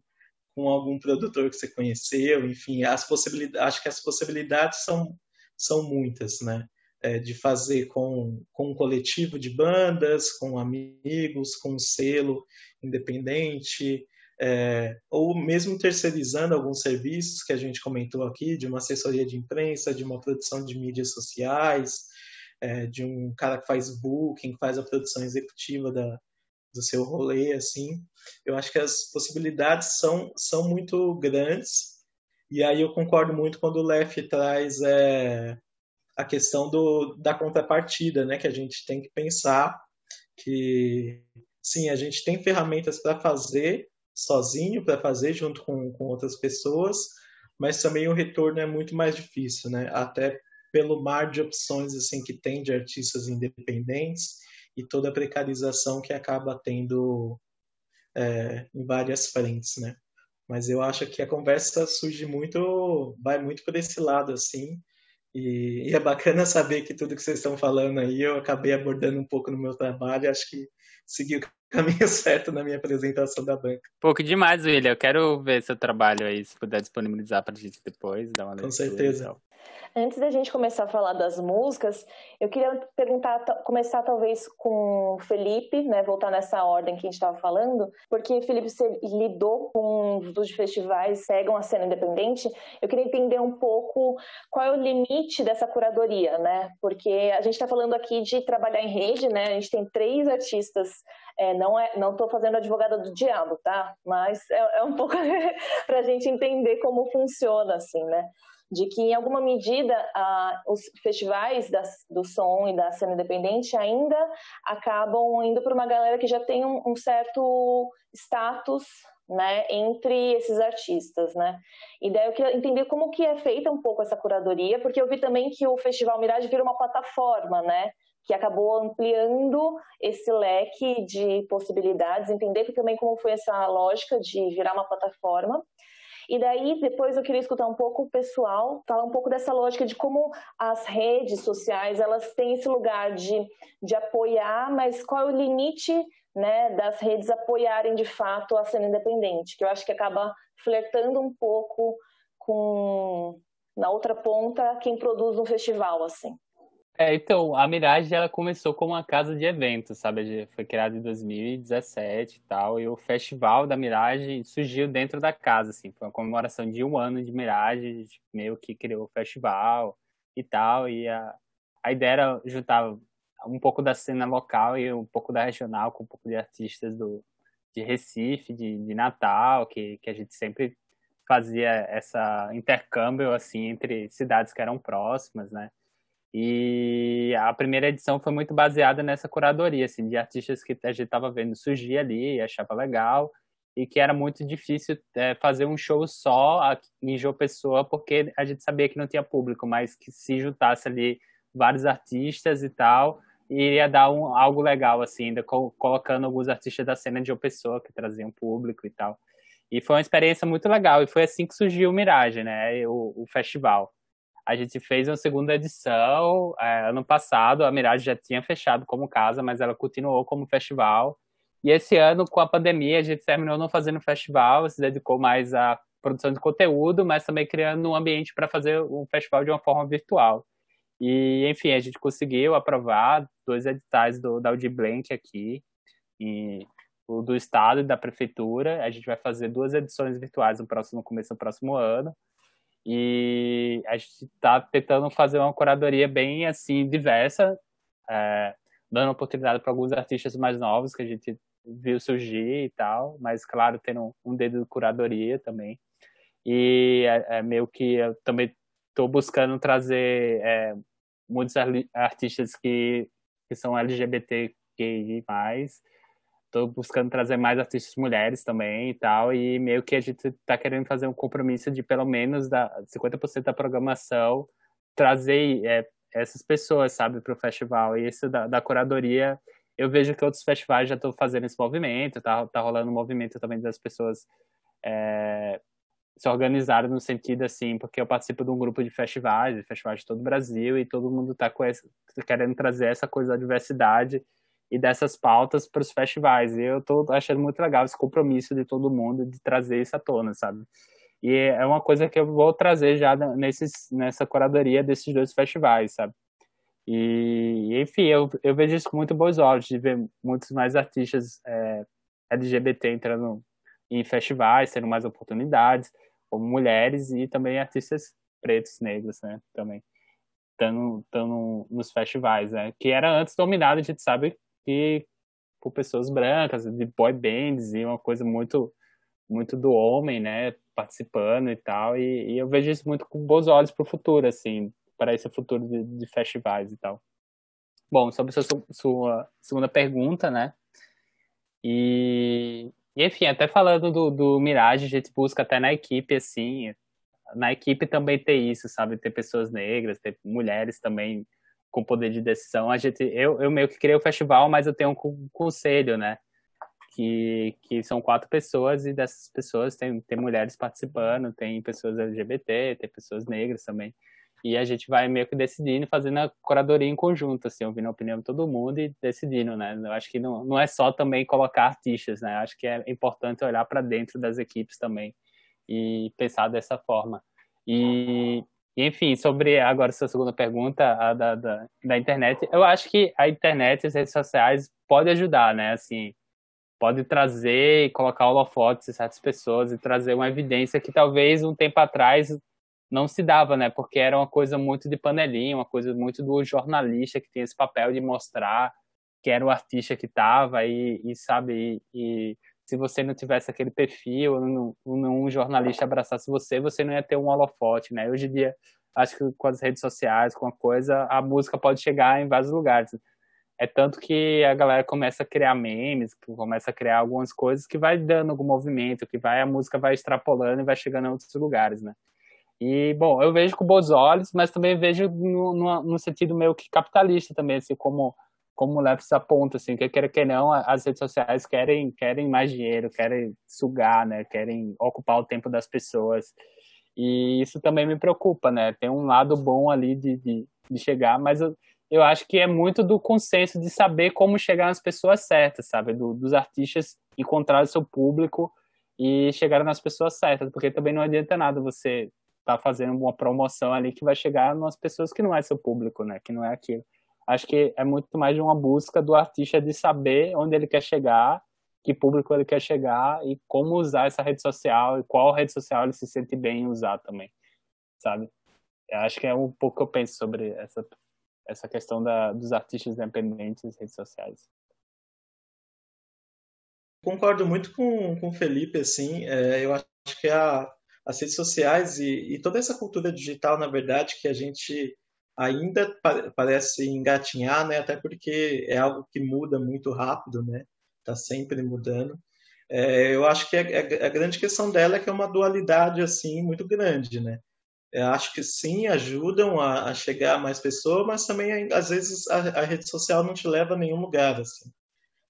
Speaker 8: com algum produtor que você conheceu, enfim, as possibilidades, acho que as possibilidades são, são muitas, né? É, de fazer com, com um coletivo de bandas, com amigos, com um selo independente, é, ou mesmo terceirizando alguns serviços que a gente comentou aqui, de uma assessoria de imprensa, de uma produção de mídias sociais, é, de um cara que faz booking, que faz a produção executiva da, do seu rolê, assim, eu acho que as possibilidades são, são muito grandes, e aí eu concordo muito quando o Lef traz é, a questão do, da contrapartida, né, que a gente tem que pensar que, sim, a gente tem ferramentas para fazer sozinho, para fazer junto com, com outras pessoas, mas também o retorno é muito mais difícil, né, até pelo mar de opções assim que tem de artistas independentes e toda a precarização que acaba tendo é, em várias frentes, né? Mas eu acho que a conversa surge muito, vai muito por esse lado, assim, e, e, é bacana saber que tudo que vocês estão falando aí eu acabei abordando um pouco no meu trabalho, acho que segui o caminho certo na minha apresentação da banca.
Speaker 5: Pouco demais, William, eu quero ver seu trabalho aí, se puder disponibilizar para a gente depois, dar uma
Speaker 8: Com certeza.
Speaker 1: Antes da gente começar a falar das músicas, eu queria perguntar, começar talvez com o Felipe, né, voltar nessa ordem que a gente estava falando, porque Felipe você lidou com os festivais, cegam a cena independente. Eu queria entender um pouco qual é o limite dessa curadoria, né? Porque a gente está falando aqui de trabalhar em rede, né? A gente tem três artistas é, não é, não estou fazendo advogada do diabo, tá? Mas é, é um pouco para a gente entender como funciona, assim, né? De que, em alguma medida, os festivais das, do som e da cena independente ainda acabam indo para uma galera que já tem um, um certo status né, entre esses artistas, né? E daí eu queria entender como que é feita um pouco essa curadoria, porque eu vi também que o Festival Mirage vira uma plataforma, né? Que acabou ampliando esse leque de possibilidades, entender também como foi essa lógica de virar uma plataforma. E daí, depois eu queria escutar um pouco o pessoal, falar um pouco dessa lógica de como as redes sociais, elas têm esse lugar de, de apoiar, mas qual é o limite né, das redes apoiarem de fato a cena independente, que eu acho que acaba flertando um pouco com, na outra ponta, quem produz um festival, assim.
Speaker 5: É, então, a Mirage ela começou como uma casa de eventos, sabe? Foi criada em 2017 e tal, e o festival da Mirage surgiu dentro da casa, assim, foi uma comemoração de um ano de Mirage, gente meio que criou o festival e tal, e a, a ideia era juntar um pouco da cena local e um pouco da regional, com um pouco de artistas do, de Recife, de, de Natal, que, que a gente sempre fazia essa intercâmbio, assim, entre cidades que eram próximas, né? E a primeira edição foi muito baseada nessa curadoria, assim, de artistas que a gente estava vendo surgir ali, achava legal, e que era muito difícil é, fazer um show só em João Pessoa, porque a gente sabia que não tinha público, mas que se juntasse ali vários artistas e tal, iria dar um, algo legal, assim, ainda co colocando alguns artistas da cena de João Pessoa, que traziam público e tal. E foi uma experiência muito legal, e foi assim que surgiu o Mirage, né, o, o festival. A gente fez uma segunda edição. É, ano passado, a Mirage já tinha fechado como casa, mas ela continuou como festival. E esse ano, com a pandemia, a gente terminou não fazendo festival, se dedicou mais à produção de conteúdo, mas também criando um ambiente para fazer um festival de uma forma virtual. E, enfim, a gente conseguiu aprovar dois editais do, da Audi Blank aqui, e, o do Estado e da Prefeitura. A gente vai fazer duas edições virtuais no, próximo, no começo do próximo ano. E a gente está tentando fazer uma curadoria bem assim diversa, é, dando oportunidade para alguns artistas mais novos que a gente viu surgir e tal, mas claro, tendo um dedo de curadoria também. E é, é meio que eu também estou buscando trazer é, muitos artistas que, que são LGBTQI+, Estou buscando trazer mais artistas mulheres também e tal, e meio que a gente está querendo fazer um compromisso de pelo menos da 50% da programação trazer é, essas pessoas, sabe, para o festival. E isso da, da, curadoria, eu vejo que outros festivais já estão fazendo esse movimento, tá, tá rolando um movimento também das pessoas é, se organizarem no sentido assim, porque eu participo de um grupo de festivais, de festivais de todo o Brasil, e todo mundo está querendo trazer essa coisa da diversidade e dessas pautas para os festivais. E eu estou achando muito legal esse compromisso de todo mundo de trazer isso à tona, sabe? E é uma coisa que eu vou trazer já nesses, nessa curadoria desses dois festivais, sabe? E, enfim, eu, eu vejo isso com muito bons olhos, de ver muitos mais artistas é, LGBT entrando em festivais, tendo mais oportunidades, como mulheres e também artistas pretos, negros, né, também, estando nos festivais, né, que era antes dominado, a gente sabe, e por pessoas brancas, de boy bands e uma coisa muito muito do homem, né, participando e tal, e, e eu vejo isso muito com bons olhos para o futuro, assim, para esse futuro de, de, festivais e tal. Bom, sobre sua, sua segunda pergunta, né, e, e, enfim, até falando do, do Mirage, a gente busca até na equipe, assim, na equipe também ter isso, sabe, ter pessoas negras, ter mulheres também com poder de decisão. A gente, eu, eu meio que criei o festival, mas eu tenho um conselho, né? Que, que são quatro pessoas e dessas pessoas tem, tem mulheres participando, tem pessoas LGBT, tem pessoas negras também. E a gente vai meio que decidindo, fazendo a curadoria em conjunto, assim, ouvindo a opinião de todo mundo e decidindo, né? Eu acho que não, não é só também colocar artistas, né? Eu acho que é importante olhar para dentro das equipes também e pensar dessa forma. E, e, enfim, sobre agora sua segunda pergunta, a da, da, da, internet, eu acho que a internet, as redes sociais, pode ajudar, né? Assim, pode trazer e colocar holofotes em certas pessoas e trazer uma evidência que talvez um tempo atrás não se dava, né? Porque era uma coisa muito de panelinha, uma coisa muito do jornalista que tinha esse papel de mostrar que era o artista que estava e, e, sabe, e, e se você não tivesse aquele perfil, um jornalista abraçasse você, você não ia ter um holofote, né? Hoje em dia, acho que com as redes sociais, com a coisa, a música pode chegar em vários lugares. É tanto que a galera começa a criar memes, começa a criar algumas coisas que vai dando algum movimento, que vai a música vai extrapolando e vai chegando a outros lugares, né? E, bom, eu vejo com bons olhos, mas também vejo no, no, no sentido meio que capitalista também, assim, como como o Lefts aponta, assim, que quer que não, as redes sociais querem, querem mais dinheiro, querem sugar, né, querem ocupar o tempo das pessoas, e isso também me preocupa, né, tem um lado bom ali de, de, de chegar, mas eu, eu acho que é muito do consenso de saber como chegar nas pessoas certas, sabe, do, dos artistas encontrar o seu público e chegar nas pessoas certas, porque também não adianta nada você tá fazendo uma promoção ali que vai chegar nas pessoas que não é seu público, né? Que não é aquilo. Acho que é muito mais de uma busca do artista de saber onde ele quer chegar, que público ele quer chegar e como usar essa rede social e qual rede social ele se sente bem em usar também, sabe? Eu acho que é um pouco que eu penso sobre essa essa questão da, dos artistas independentes e redes sociais.
Speaker 8: Concordo muito com, com o Felipe, assim, é, eu acho que a, as redes sociais e, e, toda essa cultura digital, na verdade, que a gente ainda pa parece engatinhar, né? Até porque é algo que muda muito rápido, né? Está sempre mudando. É, eu acho que a, a, a, grande questão dela é que é uma dualidade assim muito grande, né? Eu acho que sim ajudam a, a chegar a mais pessoas, mas também às vezes a, rede social não te leva a nenhum lugar, assim.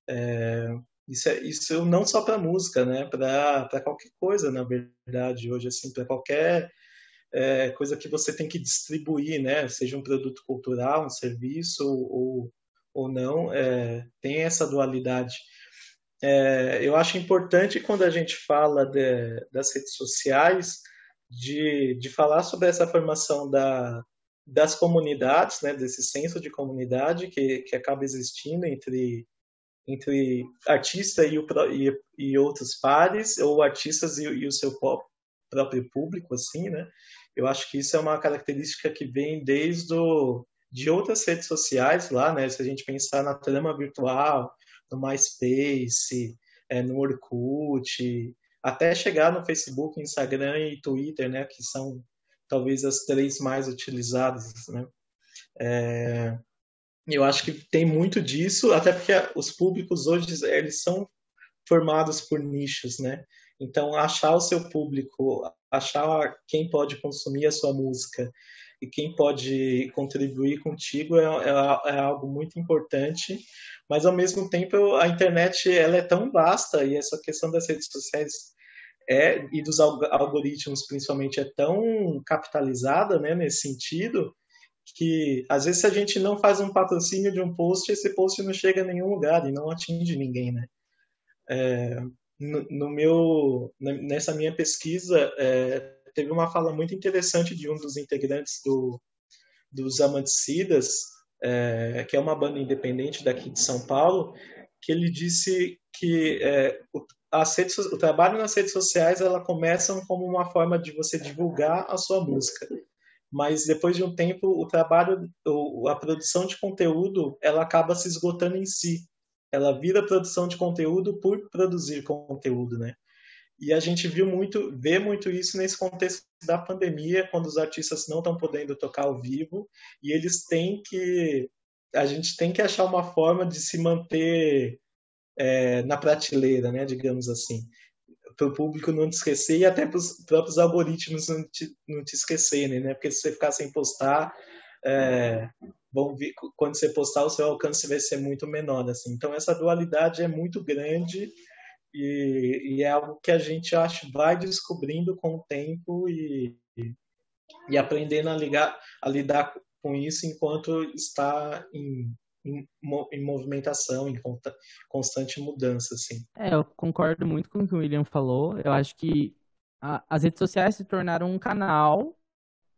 Speaker 8: É, isso, é, isso não só para música, né? Para qualquer coisa, na verdade, hoje, assim, para qualquer é, coisa que você tem que distribuir, né? Seja um produto cultural, um serviço ou, ou não, é, tem essa dualidade. É, eu acho importante quando a gente fala de, das redes sociais de, de falar sobre essa formação da, das comunidades, né? Desse senso de comunidade que, que acaba existindo entre entre artista e, o, e, e outros pares, ou artistas e, e, o seu próprio público, assim, né? Eu acho que isso é uma característica que vem desde o, de outras redes sociais lá, né? Se a gente pensar na trama virtual, no MySpace, é, no Orkut, até chegar no Facebook, Instagram e Twitter, né? Que são talvez as três mais utilizadas, né? É, eu acho que tem muito disso, até porque os públicos hoje eles são formados por nichos, né? Então, achar o seu público, achar quem pode consumir a sua música e quem pode contribuir contigo é, é, é, algo muito importante. Mas, ao mesmo tempo, a internet ela é tão vasta e essa questão das redes sociais é, e dos algoritmos, principalmente, é tão capitalizada né, nesse sentido que às vezes se a gente não faz um patrocínio de um post, esse post não chega a nenhum lugar e não atinge ninguém, né? É, no, meu nessa minha pesquisa é, teve uma fala muito interessante de um dos integrantes do dos Amanticidas, é, que é uma banda independente daqui de São Paulo, que ele disse que é, o, redes, o trabalho nas redes sociais ela começam como uma forma de você divulgar a sua música mas depois de um tempo o trabalho, a produção de conteúdo, ela acaba se esgotando em si. Ela vira produção de conteúdo por produzir conteúdo, né? E a gente viu muito, vê muito isso nesse contexto da pandemia, quando os artistas não estão podendo tocar ao vivo e eles têm que, a gente tem que achar uma forma de se manter é, na prateleira, né, digamos assim para o público não te esquecer e até para os próprios algoritmos não te, não te esquecerem, né? Porque se você ficar sem postar, é, vão vir, quando você postar, o seu alcance vai ser muito menor, assim. Então, essa dualidade é muito grande e, e é algo que a gente, acho, vai descobrindo com o tempo e, e aprendendo a, ligar, a lidar com isso enquanto está em, em, movimentação, em constante mudança, assim.
Speaker 7: É, eu concordo muito com o que o William falou. Eu acho que a, as redes sociais se tornaram um canal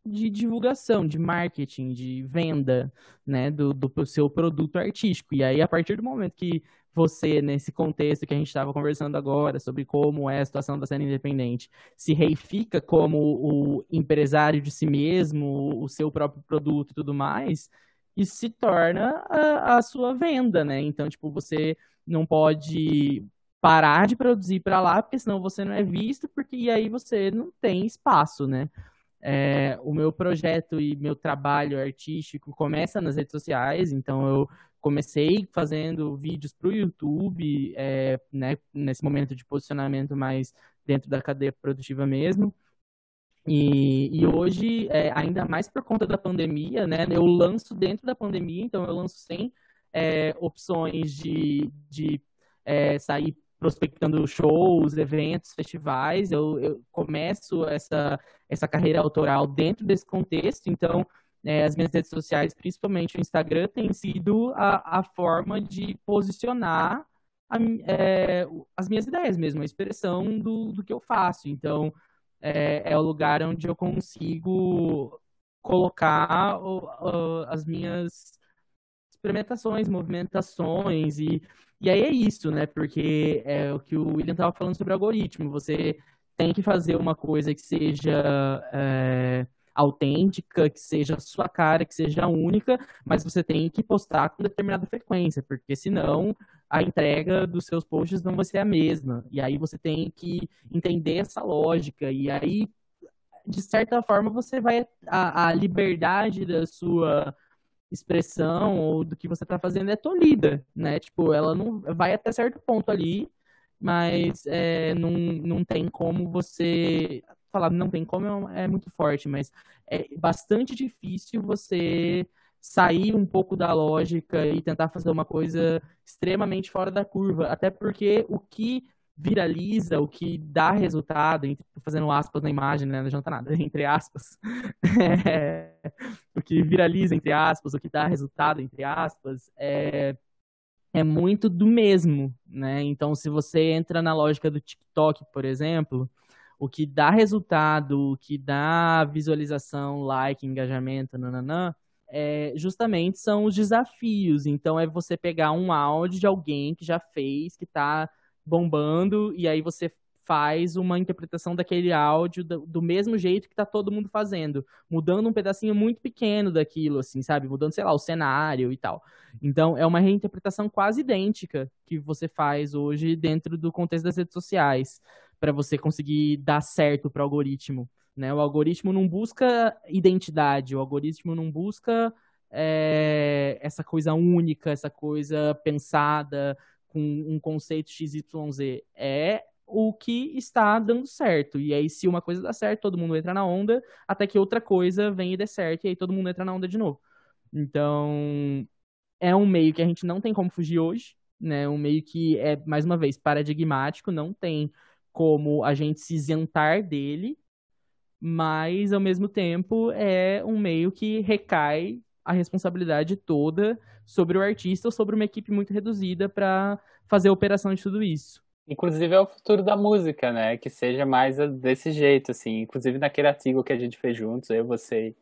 Speaker 7: de divulgação, de marketing, de venda, né, do, do seu produto artístico. E aí, a partir do momento que você, nesse contexto que a gente estava conversando agora, sobre como é a situação da cena independente, se reifica como o empresário de si mesmo, o seu próprio produto e tudo mais, e se torna a, a sua venda, né? Então, tipo, você não pode parar de produzir para lá, porque senão você não é visto, porque e aí você não tem espaço, né? É, o meu projeto e meu trabalho artístico começa nas redes sociais, então eu comecei fazendo vídeos para o YouTube, é, né, nesse momento de posicionamento mais dentro da cadeia produtiva mesmo. E, e hoje, é, ainda mais por conta da pandemia, né, eu lanço dentro da pandemia, então eu lanço sem é, opções de, de é, sair prospectando shows, eventos, festivais. Eu, eu, começo essa, essa carreira autoral dentro desse contexto, então é, as minhas redes sociais, principalmente o Instagram, tem sido a, a forma de posicionar a, é, as minhas ideias mesmo, a expressão do, do que eu faço. Então, é, é o lugar onde eu consigo colocar as minhas experimentações, movimentações e, e aí é isso, né? Porque é o que o William estava falando sobre algoritmo. Você tem que fazer uma coisa que seja é, autêntica, que seja sua cara, que seja única, mas você tem que postar com determinada frequência, porque senão a entrega dos seus posts não vai ser a mesma. E aí você tem que entender essa lógica. E aí, de certa forma, você vai. A, a liberdade da sua expressão ou do que você está fazendo é tolhida, né? Tipo, ela não vai até certo ponto ali, mas é, não, não tem como você falar não tem como é muito forte, mas é bastante difícil você sair um pouco da lógica e tentar fazer uma coisa extremamente fora da curva, até porque o que viraliza, o que dá resultado, fazendo aspas na imagem, né, não adianta nada, entre aspas, é, o que viraliza, entre aspas, o que dá resultado, entre aspas, é, é muito do mesmo, né? Então, se você entra na lógica do TikTok, por exemplo, o que dá resultado, o que dá visualização, like, engajamento, nananã, é, justamente são os desafios. Então, é você pegar um áudio de alguém que já fez, que está bombando, e aí você faz uma interpretação daquele áudio do, do mesmo jeito que está todo mundo fazendo, mudando um pedacinho muito pequeno daquilo, assim, sabe? Mudando, sei lá, o cenário e tal. Então, é uma reinterpretação quase idêntica que você faz hoje dentro do contexto das redes sociais, para você conseguir dar certo para o algoritmo. Né? O algoritmo não busca identidade, o algoritmo não busca é, essa coisa única, essa coisa pensada com um conceito XYZ. É o que está dando certo. E aí, se uma coisa dá certo, todo mundo entra na onda, até que outra coisa vem e dê certo, e aí todo mundo entra na onda de novo. Então, é um meio que a gente não tem como fugir hoje, né? Um meio que é, mais uma vez, paradigmático, não tem como a gente se isentar dele, mas ao mesmo tempo é um meio que recai a responsabilidade toda sobre o artista ou sobre uma equipe muito reduzida para fazer a operação de tudo isso.
Speaker 5: Inclusive é o futuro da música, né? Que seja mais desse jeito, assim. Inclusive naquele artigo que a gente fez juntos, eu, você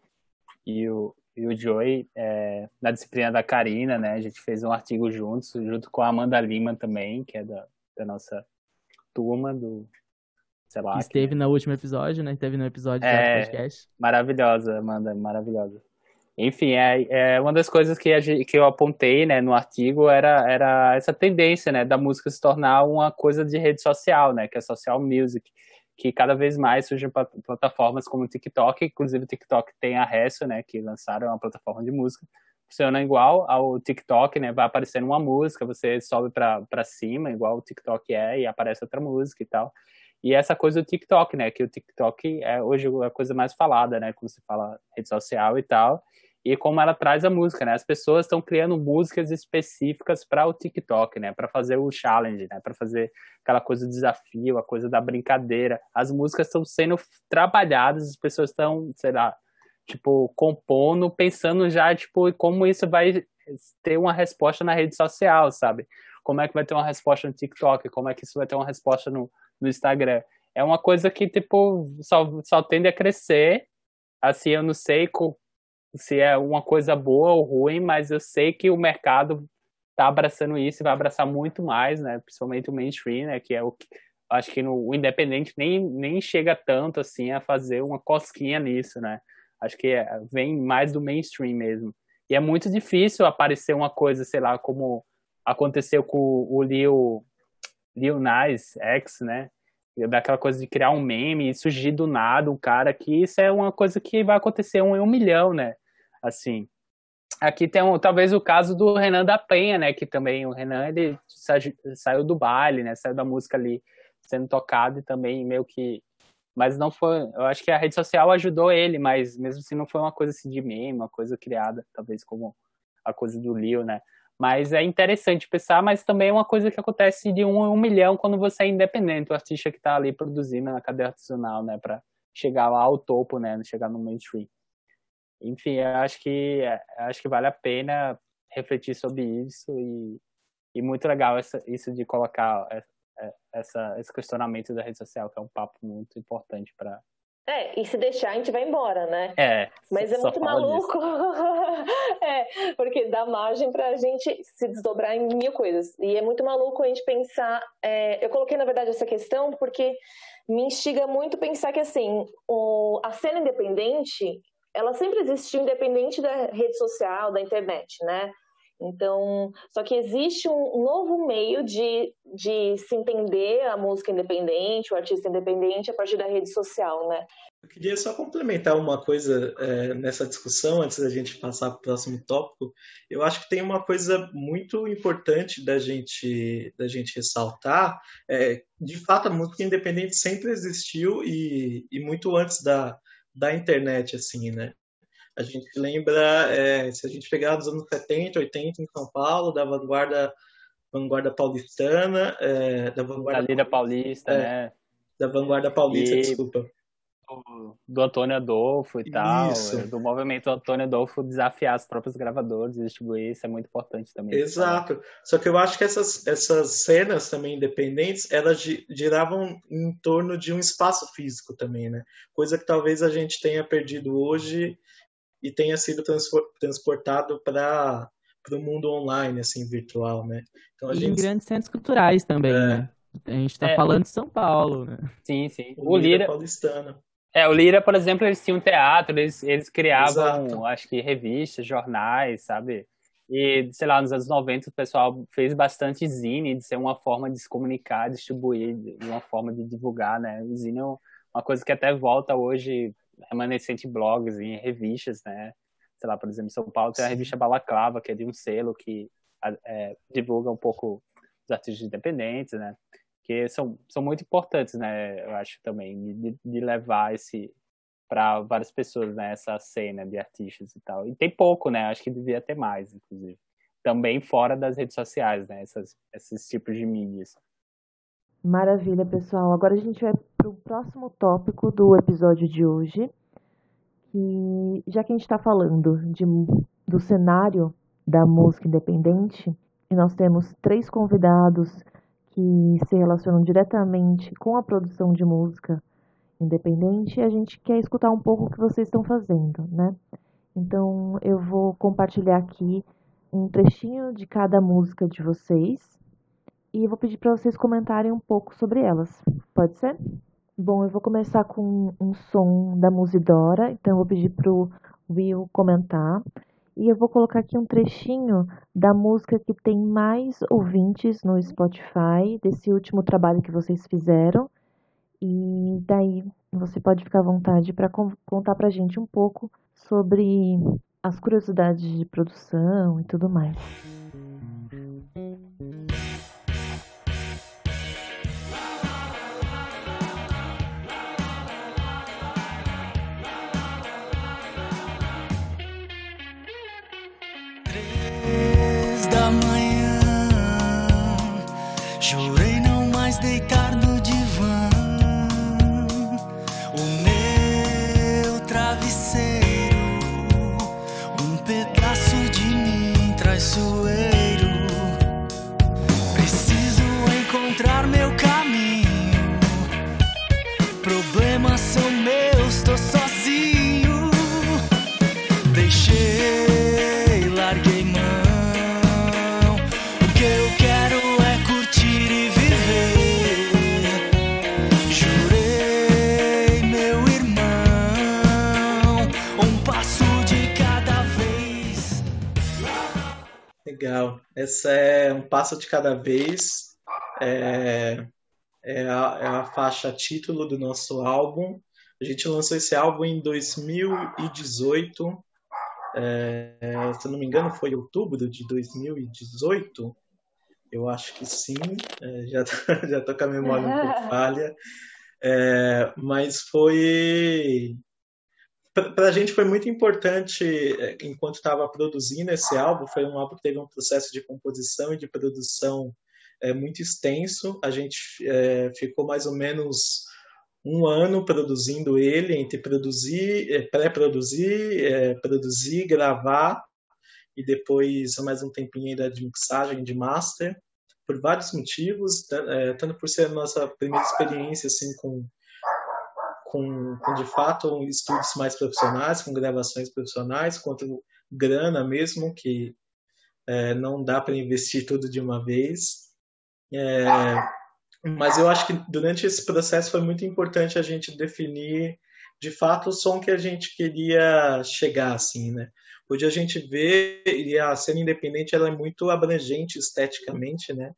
Speaker 5: e o, e o Joey, é, na disciplina da Karina, né? A gente fez um artigo juntos, junto com a Amanda Lima também, que é da, da nossa turma do sei lá.
Speaker 7: Esteve que... no último episódio, né? Esteve no episódio é, do podcast.
Speaker 5: Maravilhosa, Amanda, maravilhosa. Enfim, é, é uma das coisas que, que eu apontei né, no artigo era, era essa tendência né, da música se tornar uma coisa de rede social, né, que é social music, que cada vez mais surgem plataformas como o TikTok, inclusive o TikTok tem a Resso, né, que lançaram uma plataforma de música, funciona igual ao TikTok, né, vai aparecendo uma música, você sobe para cima, igual o TikTok é, e aparece outra música e tal. E essa coisa do TikTok, né? Que o TikTok é hoje a coisa mais falada, né? Quando se fala rede social e tal. E como ela traz a música, né? As pessoas estão criando músicas específicas para o TikTok, né? Para fazer o challenge, né? Para fazer aquela coisa do desafio, a coisa da brincadeira. As músicas estão sendo trabalhadas, as pessoas estão, sei lá, tipo, compondo, pensando já, tipo, como isso vai ter uma resposta na rede social, sabe? Como é que vai ter uma resposta no TikTok? Como é que isso vai ter uma resposta no, no Instagram. É uma coisa que, tipo, só, só tende a crescer. Assim, eu não sei se é uma coisa boa ou ruim, mas eu sei que o mercado tá abraçando isso e vai abraçar muito mais, né? Principalmente o mainstream, né? Que é o que acho que no, o independente nem, nem chega tanto assim a fazer uma cosquinha nisso, né? Acho que é, vem mais do mainstream mesmo. E é muito difícil aparecer uma coisa, sei lá, como aconteceu com o Lil Lil Nas X, né? Daquela coisa de criar um meme e surgir do nada um cara que isso é uma coisa que vai acontecer um em um milhão, né? Assim. aqui tem um, talvez o caso do Renan da Penha, né? Que também o Renan ele saiu do baile, né? Saiu da música ali sendo tocado e também meio que mas não foi, eu acho que a rede social ajudou ele, mas mesmo assim não foi uma coisa assim de meme, uma coisa criada, talvez como a coisa do Leo, né? Mas é interessante pensar, mas também é uma coisa que acontece de um, um milhão quando você é independente, o artista que está ali produzindo na cadeia artesanal, né, para chegar lá ao topo, né, chegar no mainstream. Enfim, eu acho que acho que vale a pena refletir sobre isso e, e muito legal essa, isso de colocar essa, esse questionamento da rede social, que é um papo muito importante para
Speaker 1: é, e se deixar, a gente vai embora, né?
Speaker 5: É.
Speaker 1: Mas é muito maluco. é, porque dá margem pra gente se desdobrar em mil coisas. E é muito maluco a gente pensar. É, eu coloquei, na verdade, essa questão porque me instiga muito pensar que, assim, o, a cena independente, ela sempre existiu independente da rede social, da internet, né? Então, só que existe um novo meio de, de se entender a música independente, o artista independente, a partir da rede social, né?
Speaker 8: Eu queria só complementar uma coisa é, nessa discussão, antes da gente passar para o próximo tópico. Eu acho que tem uma coisa muito importante da gente, da gente ressaltar. É, de fato, a música independente sempre existiu e, e muito antes da, da internet, assim, né? A gente lembra, é, se a gente pegar dos anos 70, 80 em São Paulo, da vanguarda, vanguarda paulistana, é, da vanguarda...
Speaker 5: Da Lira Paulista, é, né?
Speaker 8: Da vanguarda paulista, e... desculpa.
Speaker 5: Do, do Antônio Adolfo e tal, isso. do movimento Antônio Adolfo desafiar as próprias gravadoras e distribuir, isso é muito importante também.
Speaker 8: Exato. Só que eu acho que essas, essas cenas também independentes, elas giravam em torno de um espaço físico também, né? Coisa que talvez a gente tenha perdido hoje e tenha sido transportado para o mundo online, assim, virtual, né?
Speaker 7: Então, e gente... em grandes centros culturais também, é. né? A gente está é. falando de São Paulo, né?
Speaker 5: Sim, sim.
Speaker 8: O, Lira... Paulistano.
Speaker 5: É, o Lira, por exemplo, eles tinham teatro, eles, eles criavam, Exato. acho que, revistas, jornais, sabe? E, sei lá, nos anos 90 o pessoal fez bastante zine, de ser uma forma de se comunicar, distribuir, uma forma de divulgar, né? O zine é uma coisa que até volta hoje remanescente blogs e revistas, né? Sei lá, por exemplo, em São Paulo tem a revista Balaclava, que é de um selo que é, divulga um pouco os artistas independentes, né? Que são, são muito importantes, né? Eu acho também, de, de levar esse para várias pessoas, né? Essa cena de artistas e tal. E tem pouco, né? Acho que devia ter mais, inclusive. Também fora das redes sociais, né? Essas, esses tipos de mídias.
Speaker 4: Maravilha, pessoal. Agora a gente vai para o próximo tópico do episódio de hoje. Que, já que a gente está falando de, do cenário da música independente, e nós temos três convidados que se relacionam diretamente com a produção de música independente, a gente quer escutar um pouco o que vocês estão fazendo, né? Então eu vou compartilhar aqui um trechinho de cada música de vocês e vou pedir para vocês comentarem um pouco sobre elas. Pode ser? Bom, eu vou começar com um som da Musidora, então eu vou pedir para o Will comentar. E eu vou colocar aqui um trechinho da música que tem mais ouvintes no Spotify, desse último trabalho que vocês fizeram. E daí você pode ficar à vontade para contar para a gente um pouco sobre as curiosidades de produção e tudo mais.
Speaker 8: Essa é um passo de cada vez. É, é, a, é a faixa título do nosso álbum. A gente lançou esse álbum em 2018. é, se não me engano, foi outubro de 2018. Eu acho que sim, é, já, já tô com a memória um pouco falha. É, mas foi. Para a gente foi muito importante, é, enquanto estava produzindo esse álbum, foi um álbum que teve um processo de composição e de produção é, muito extenso. A gente é, ficou mais ou menos um ano produzindo ele, entre produzir, é, pré-produzir, é, produzir, gravar e depois mais um tempinho ainda de mixagem, de master, por vários motivos, é, tanto por ser a nossa primeira experiência assim com, com, com de fato estudos mais profissionais, com gravações profissionais, quanto grana mesmo, que é, não dá para investir tudo de uma vez. É, mas eu acho que durante esse processo foi muito importante a gente definir de fato o som que a gente queria chegar assim, né? Hoje a gente vê e a cena independente ela é muito abrangente esteticamente, né?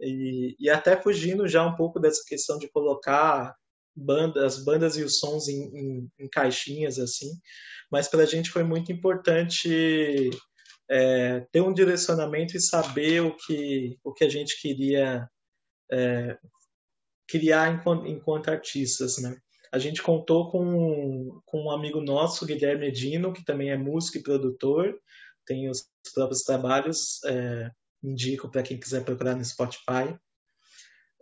Speaker 8: E, e até fugindo já um pouco dessa questão de colocar banda, as bandas e os sons em, em, em caixinhas assim, mas para a gente foi muito importante é, ter um direcionamento e saber o que o que a gente queria é, criar enquanto, enquanto, artistas, né? A gente contou com, com um amigo nosso, Guilherme Edino, que também é músico e produtor, tem os próprios trabalhos, é, indico para quem quiser procurar no Spotify.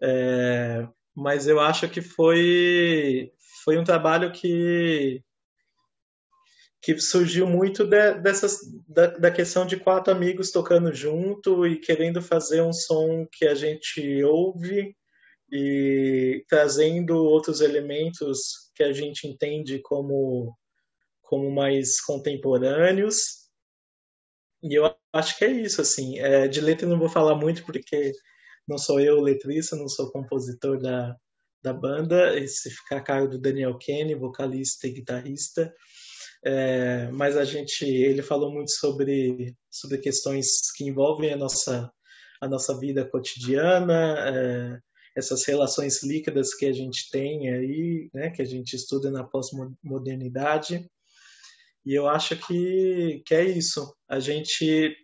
Speaker 8: É, mas eu acho que foi, foi um trabalho que que surgiu muito de, dessas, da, da, questão de quatro amigos tocando junto e querendo fazer um som que a gente ouve e trazendo outros elementos que a gente entende como, como mais contemporâneos. E eu acho que é isso, assim. É, de letra não vou falar muito porque não sou eu letrista, não sou compositor da, da banda. Esse fica a cargo do Daniel Kenny, vocalista e guitarrista. É, mas a gente, ele falou muito sobre, sobre questões que envolvem a nossa, a nossa vida cotidiana, é, essas relações líquidas que a gente tem aí, né, que a gente estuda na pós-modernidade. E eu acho que, que é isso. A gente,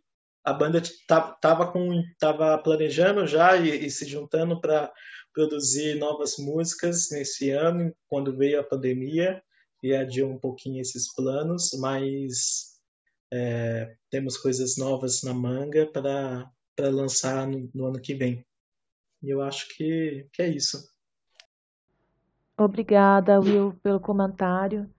Speaker 8: a banda estava com, tava planejando já e, e se juntando para produzir novas músicas nesse ano, quando veio a pandemia e adiou um pouquinho esses planos, mas é, temos coisas novas na manga para lançar no, no, ano que vem. E eu acho que, que é isso.
Speaker 4: Obrigada, Will, pelo comentário.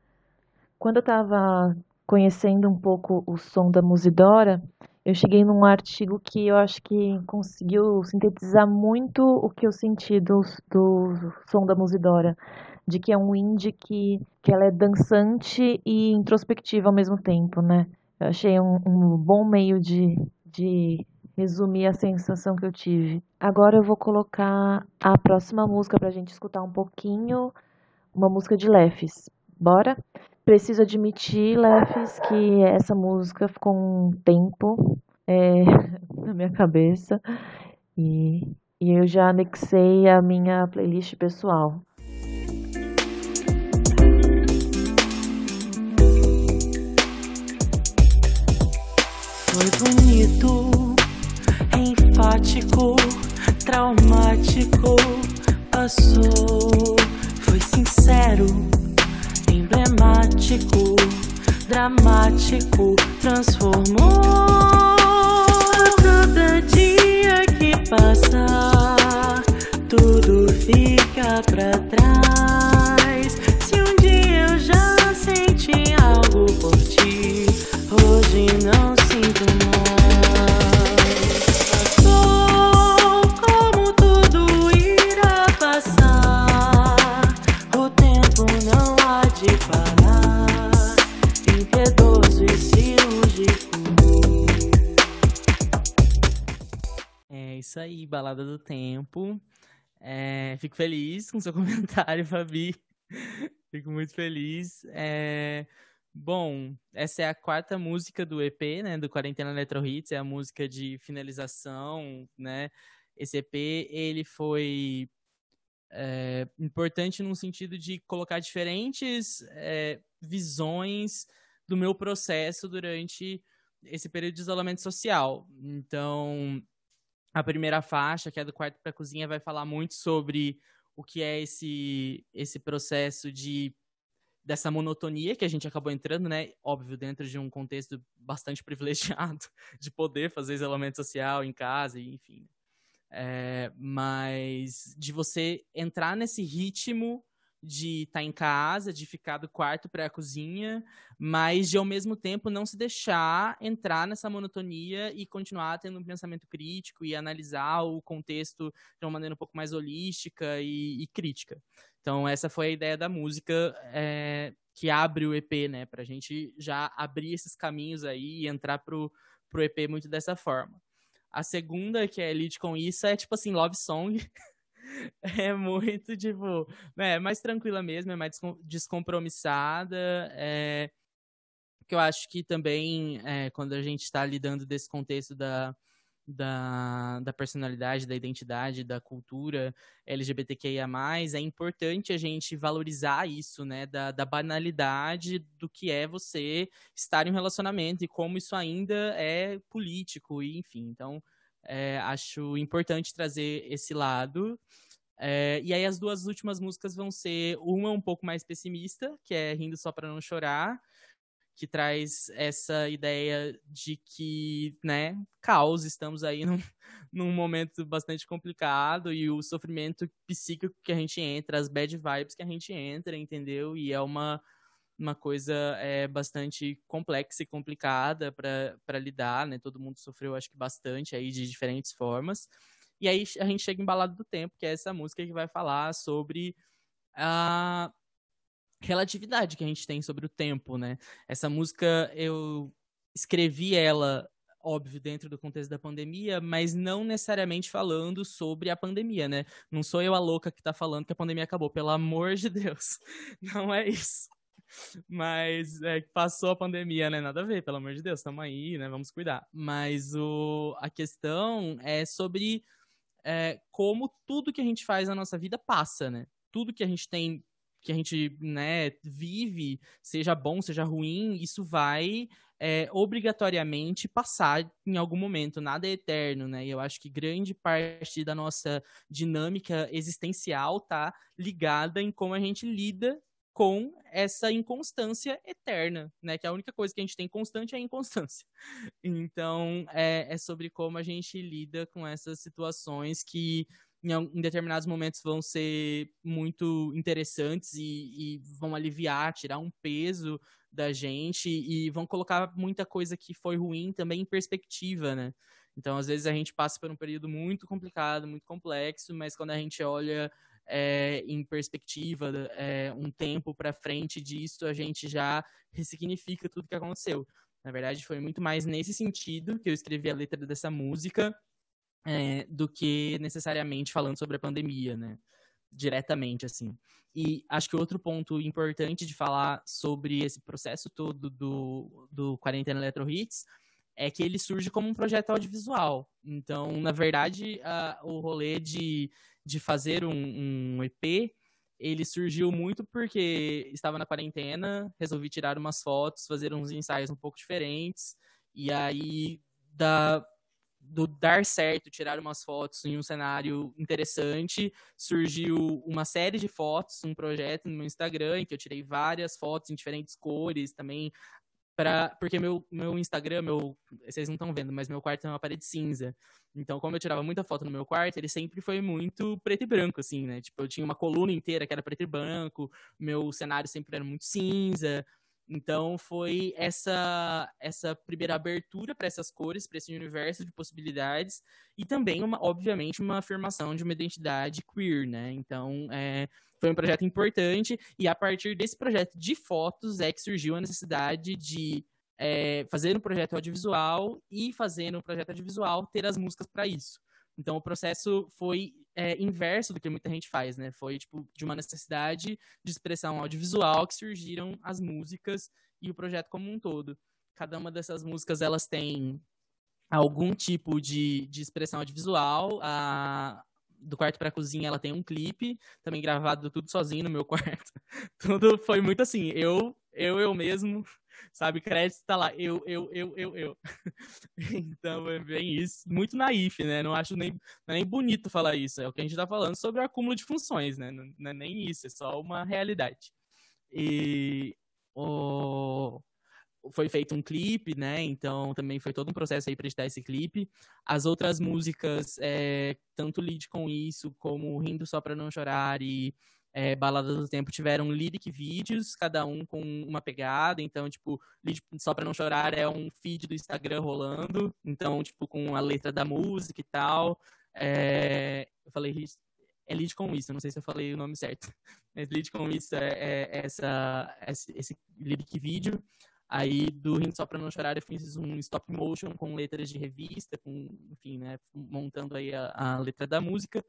Speaker 4: Quando eu estava conhecendo um pouco o som da Musidora, eu cheguei num artigo que eu acho que conseguiu sintetizar muito o que eu senti do, do som da Musidora de que é um indie que, que ela é dançante e introspectiva ao mesmo tempo, né? Eu achei um, um bom meio de, de resumir a sensação que eu tive. Agora eu vou colocar a próxima música para a gente escutar um pouquinho, uma música de Lefes. Bora? Preciso admitir, Lefes, que essa música ficou um tempo é, na minha cabeça e, e eu já anexei a minha playlist pessoal.
Speaker 2: Foi bonito, enfático, traumático. Passou, foi sincero, emblemático, dramático. Transformou cada dia que passa, tudo fica pra trás. Se um dia eu já senti algo por ti, hoje não sinto mais.
Speaker 7: Aí, Balada do Tempo. É, fico feliz com seu comentário, Fabi. Fico muito feliz. É, bom, essa é a quarta música do EP, né, do Quarentena Electro Hits, é a música de finalização, né? Esse EP, ele foi é, importante no sentido de colocar diferentes é, visões do meu processo durante esse período de isolamento social. Então, a primeira faixa, que é do quarto para a cozinha, vai falar muito sobre o que é esse, esse processo de dessa monotonia que a gente acabou entrando, né? Óbvio, dentro de um contexto bastante privilegiado de poder fazer isolamento social em casa, enfim. É, mas de você entrar nesse ritmo de estar tá em casa, de ficar do quarto para a cozinha, mas de ao mesmo tempo não se deixar entrar nessa monotonia e continuar tendo um pensamento crítico e analisar o contexto de uma maneira um pouco mais holística e, e crítica. Então essa foi a ideia da música é, que abre o EP, né, para a gente já abrir esses caminhos aí e entrar pro pro EP muito dessa forma. A segunda, que é Lide com Isso, é tipo assim, love song. é muito, tipo, né, é mais tranquila mesmo, é mais descompromissada. É, que eu acho que também, é, quando a gente está lidando desse contexto da, da, da personalidade, da identidade, da cultura LGBTQIA+, é importante a gente valorizar isso, né, da, da banalidade do que é você estar em um relacionamento e como isso ainda é político, e enfim, então é, acho importante trazer esse lado. É, e aí as duas últimas músicas vão ser uma um pouco mais pessimista, que é Rindo Só Pra Não Chorar, que traz essa ideia de que, né, caos, estamos aí num, num momento bastante complicado e o sofrimento psíquico que a gente entra, as bad vibes que a gente entra, entendeu? E é uma, uma coisa é, bastante complexa e complicada para lidar, né? Todo mundo sofreu, acho que bastante aí de diferentes formas. E aí a gente chega em Balado do Tempo, que é essa música que vai falar sobre a relatividade que a gente tem sobre o tempo, né? Essa música eu escrevi ela óbvio dentro do contexto da pandemia, mas não necessariamente falando sobre a pandemia, né? Não sou eu a louca que tá falando que a pandemia acabou, pelo amor de Deus. Não é isso. Mas é, passou a pandemia, né? Nada a ver, pelo amor de Deus, estamos aí, né? Vamos cuidar. Mas o, a questão é sobre é, como tudo que a gente faz na nossa vida passa, né? Tudo que a gente tem que a gente né, vive, seja bom, seja ruim, isso vai é, obrigatoriamente passar em algum momento, nada é eterno, né? E eu acho que grande parte da nossa dinâmica existencial tá ligada em como a gente lida com essa inconstância eterna, né? Que a única coisa que a gente tem constante é a inconstância. Então, é, é sobre como a gente lida com essas situações que em, determinados momentos vão ser muito interessantes e, e, vão aliviar, tirar um peso da gente e vão colocar muita coisa que foi ruim também em perspectiva, né? Então, às vezes a gente passa por um período muito complicado, muito complexo, mas quando a gente olha é, em perspectiva, é, um tempo para frente disso, a gente já ressignifica tudo que aconteceu. Na verdade, foi muito mais nesse sentido que eu escrevi a letra dessa música é, do que necessariamente falando sobre a pandemia, né? Diretamente, assim. E acho que outro ponto importante de falar sobre esse processo todo do, do Quarentena Electro Hits é que ele surge como um projeto audiovisual. Então, na verdade, a, o rolê de, de fazer um, um EP ele surgiu muito porque estava na quarentena, resolvi tirar umas fotos, fazer uns ensaios um pouco diferentes, e aí da do dar certo, tirar umas fotos em um cenário interessante, surgiu uma série de fotos, um projeto no meu Instagram, em que eu tirei várias fotos em diferentes cores também, pra, porque meu, meu Instagram, meu, vocês não estão vendo, mas meu quarto é uma parede cinza. Então, como eu tirava muita foto no meu quarto, ele sempre foi muito preto e branco, assim, né? Tipo, eu tinha uma coluna inteira que era preto e branco, meu cenário sempre era muito cinza, então foi essa essa primeira abertura para essas cores, para esse universo de possibilidades e também uma, obviamente, uma afirmação de uma identidade queer, né? Então é, foi um projeto importante e a partir desse projeto de fotos é que surgiu a necessidade de é, fazer um projeto audiovisual e fazendo um projeto audiovisual ter as músicas para isso. Então o processo foi é, inverso do que muita gente faz, né? Foi tipo de uma necessidade de expressão audiovisual que surgiram as músicas e o projeto como um todo. Cada uma dessas músicas elas tem algum tipo de, de expressão audiovisual. A, do quarto para a cozinha ela tem um clipe, também gravado tudo sozinho no meu quarto. tudo foi muito assim. Eu eu, eu mesmo, sabe? Crédito tá lá, eu, eu, eu, eu, eu. então é bem isso. Muito naif, né? Não acho nem, é nem bonito falar isso. É o que a gente tá falando sobre o acúmulo de funções, né? Não, não é nem isso, é só uma realidade. E o foi feito um clipe, né? Então também foi todo um processo aí para editar esse clipe. As outras músicas, é, tanto Lead com isso, como Rindo Só Pra Não Chorar e é, Balada do Tempo, tiveram lyric vídeos, cada um com uma pegada. Então, tipo, Lead Só Pra Não Chorar é um feed do Instagram rolando. Então, tipo, com a letra da música e tal. É, eu falei é lead com isso, não sei se eu falei o nome certo. Mas lead com isso é, é essa, esse, esse lyric vídeo. Aí, do Rindo Só Pra Não Chorar, eu fiz um stop motion com letras de revista, com, enfim, né, montando aí a, a letra da música.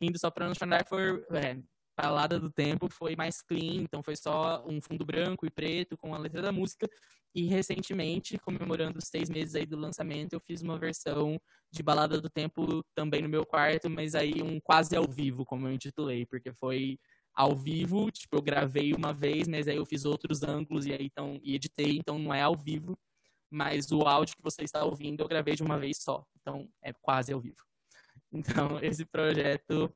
Speaker 7: Rindo Só Pra Não Chorar foi, é, Balada do Tempo foi mais clean, então foi só um fundo branco e preto com a letra da música. E recentemente, comemorando os seis meses aí do lançamento, eu fiz uma versão de Balada do Tempo também no meu quarto, mas aí um quase ao vivo, como eu intitulei, porque foi ao vivo, tipo, eu gravei uma vez, mas aí eu fiz outros ângulos e aí então e editei, então não é ao vivo, mas o áudio que você está ouvindo eu gravei de uma vez só, então é quase ao vivo. Então, esse projeto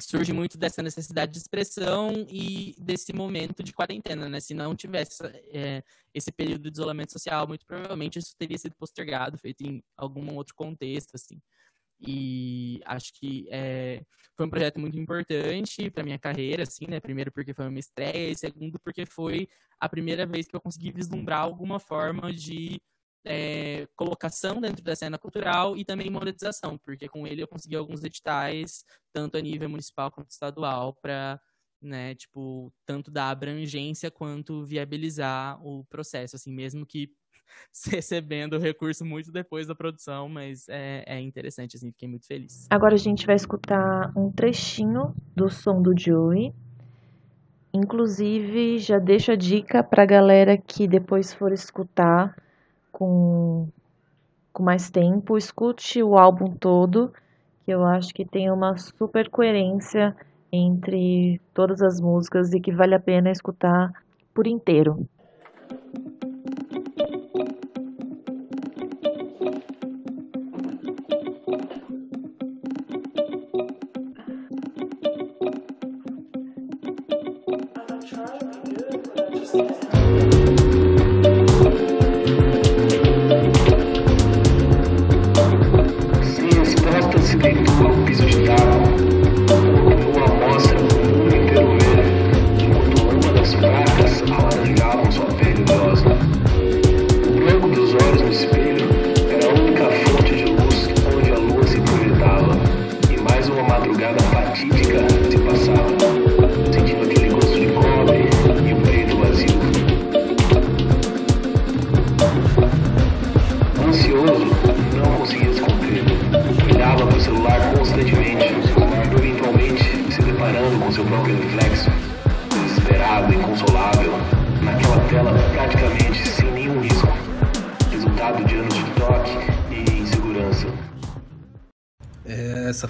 Speaker 7: surge muito dessa necessidade de expressão e desse momento de quarentena, né? Se não tivesse é, esse período de isolamento social, muito provavelmente isso teria sido postergado, feito em algum outro contexto, assim. E acho que é, foi um projeto muito importante para minha carreira, assim, né? Primeiro porque foi uma estreia, e segundo porque foi a primeira vez que eu consegui vislumbrar alguma forma de é, colocação dentro da cena cultural e também monetização, porque com ele eu consegui alguns editais, tanto a nível municipal quanto estadual, para, né, tipo, tanto dar abrangência quanto viabilizar o processo, assim, mesmo que recebendo o recurso muito depois da produção, mas é, é interessante, assim, fiquei muito feliz.
Speaker 4: Agora a gente vai escutar um trechinho do som do Joey. Inclusive, já deixo a dica pra galera que depois for escutar com, com mais tempo, escute o álbum todo, que eu acho que tem uma super coerência entre todas as músicas e que vale a pena escutar por inteiro.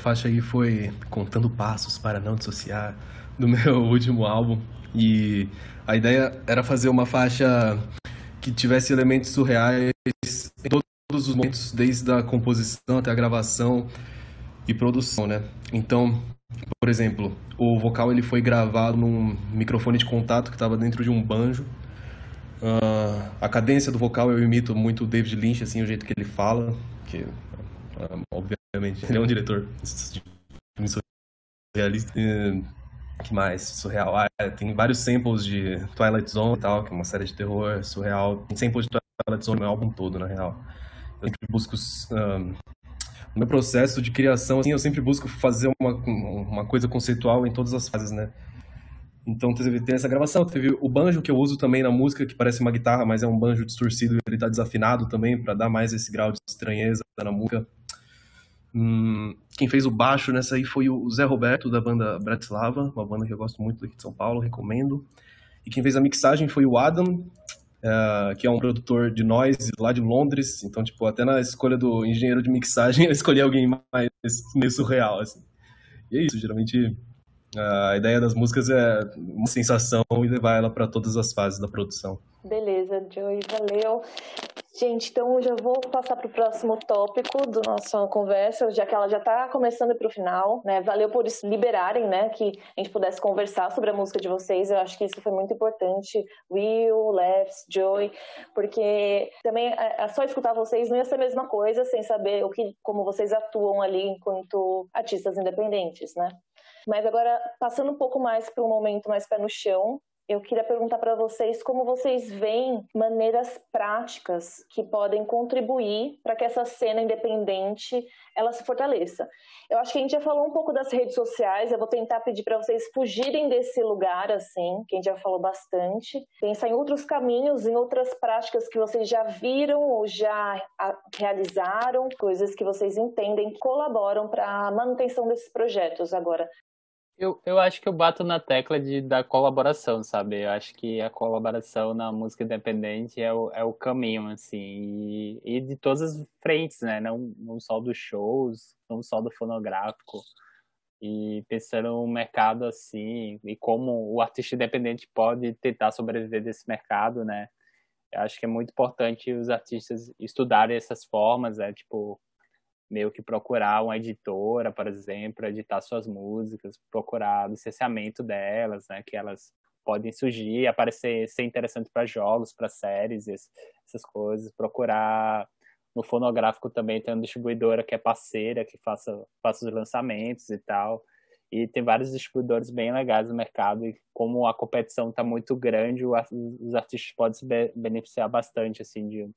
Speaker 6: Faixa aí foi Contando Passos para Não Dissociar, do meu último álbum. E a ideia era fazer uma faixa que tivesse elementos surreais em todos os momentos, desde a composição até a gravação e produção, né? Então, por exemplo, o vocal ele foi gravado num microfone de contato que estava dentro de um banjo. Uh, a cadência do vocal eu imito muito o David Lynch, assim, o jeito que ele fala, que obviamente ele é um diretor de surrealista. que mais? Surreal. Ah, tem vários samples de Twilight Zone e tal, que é uma série de terror surreal. Tem samples de Twilight Zone no álbum todo, na real. Eu sempre busco. Um, no meu processo de criação, assim, eu sempre busco fazer uma, uma coisa conceitual em todas as fases, né? Então teve, teve essa gravação, teve o banjo que eu uso também na música, que parece uma guitarra, mas é um banjo distorcido, ele tá desafinado também, para dar mais esse grau de estranheza na música. Hum, quem fez o baixo nessa aí foi o Zé Roberto, da banda Bratislava, uma banda que eu gosto muito aqui de São Paulo, recomendo. E quem fez a mixagem foi o Adam, uh, que é um produtor de noise lá de Londres. Então, tipo, até na escolha do engenheiro de mixagem, eu escolhi alguém mais meio surreal, assim. E é isso, geralmente A ideia das músicas é uma sensação e levar ela para todas as fases da produção.
Speaker 1: Beleza, Joey, valeu. Gente, então eu já vou passar para o próximo tópico do nossa conversa, já que ela já está começando para o final, né? Valeu por liberarem, né, que a gente pudesse conversar sobre a música de vocês. Eu acho que isso foi muito importante. Will, Lefs, Joey, porque também é, é só escutar vocês não ia ser a mesma coisa sem saber o que, como vocês atuam ali enquanto artistas independentes, né? Mas agora, passando um pouco mais para um momento mais pé no chão, eu queria perguntar para vocês como vocês veem maneiras práticas que podem contribuir para que essa cena independente ela se fortaleça. Eu acho que a gente já falou um pouco das redes sociais, eu vou tentar pedir para vocês fugirem desse lugar assim, que a gente já falou bastante, pensar em outros caminhos, em outras práticas que vocês já viram ou já realizaram, coisas que vocês entendem que colaboram para a manutenção desses projetos agora.
Speaker 5: Eu, eu acho que eu bato na tecla de, da colaboração, sabe? Eu acho que a colaboração na música independente é o, é o caminho, assim, e, e de todas as frentes, né? Não, não só dos shows, não só do fonográfico. E pensando no mercado, assim, e como o artista independente pode tentar sobreviver desse mercado, né? Eu acho que é muito importante os artistas estudarem essas formas, é tipo, meio que procurar uma editora, por exemplo, editar suas músicas, procurar licenciamento delas, né, que elas podem surgir, aparecer, ser interessante para jogos, para séries, essas coisas, procurar no fonográfico também tem uma distribuidora que é parceira, que faça, faça os lançamentos e tal. E tem vários distribuidores bem legais no mercado e como a competição está muito grande, os artistas podem se beneficiar bastante assim de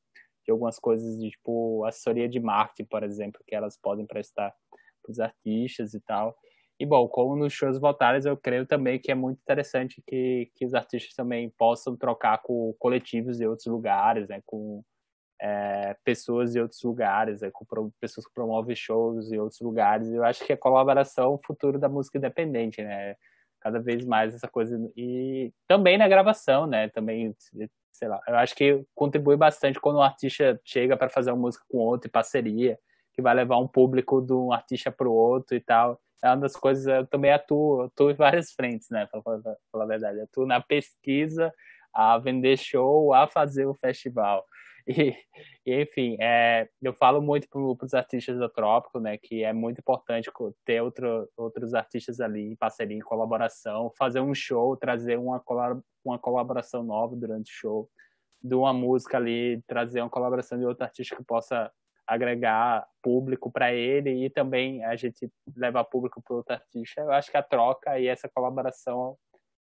Speaker 5: de algumas coisas de tipo assessoria de marketing, por exemplo, que elas podem prestar para os artistas e tal. E bom, como nos shows voltares, eu creio também que é muito interessante que, que os artistas também possam trocar com coletivos de outros lugares, né, com é, pessoas de outros lugares, né, com pessoas que promovem shows em outros lugares. Eu acho que a colaboração é o futuro da música independente, né? Cada vez mais essa coisa e também na gravação, né? Também sei lá, eu acho que contribui bastante quando um artista chega para fazer uma música com outro, em parceria, que vai levar um público de um artista para o outro e tal. É uma das coisas, eu também atuo, atuo em várias frentes, né, para falar, a verdade. Atuo na pesquisa, a vender show, a fazer o festival. E, enfim, é, eu falo muito para os artistas do Trópico, né, que é muito importante ter outro, outros artistas ali em parceria, em colaboração, fazer um show, trazer uma, uma colaboração nova durante o show, de uma música ali, trazer uma colaboração de outro artista que possa agregar público para ele e também a gente levar público para outro artista. Eu acho que a troca e essa colaboração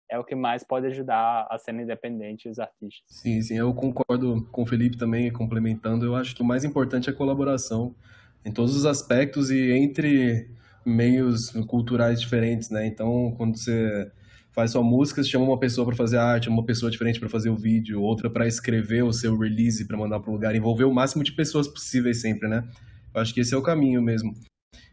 Speaker 5: é o que mais pode ajudar a cena independente e os artistas.
Speaker 6: Sim, sim, eu concordo com o Felipe também, complementando. Eu acho que o mais importante é a colaboração em todos os aspectos e entre meios culturais diferentes, né? Então, quando você faz sua música, você chama uma pessoa para fazer a arte, uma pessoa diferente para fazer o vídeo, outra para escrever o seu release, para mandar para o lugar, envolver o máximo de pessoas possíveis sempre, né? Eu acho que esse é o caminho mesmo.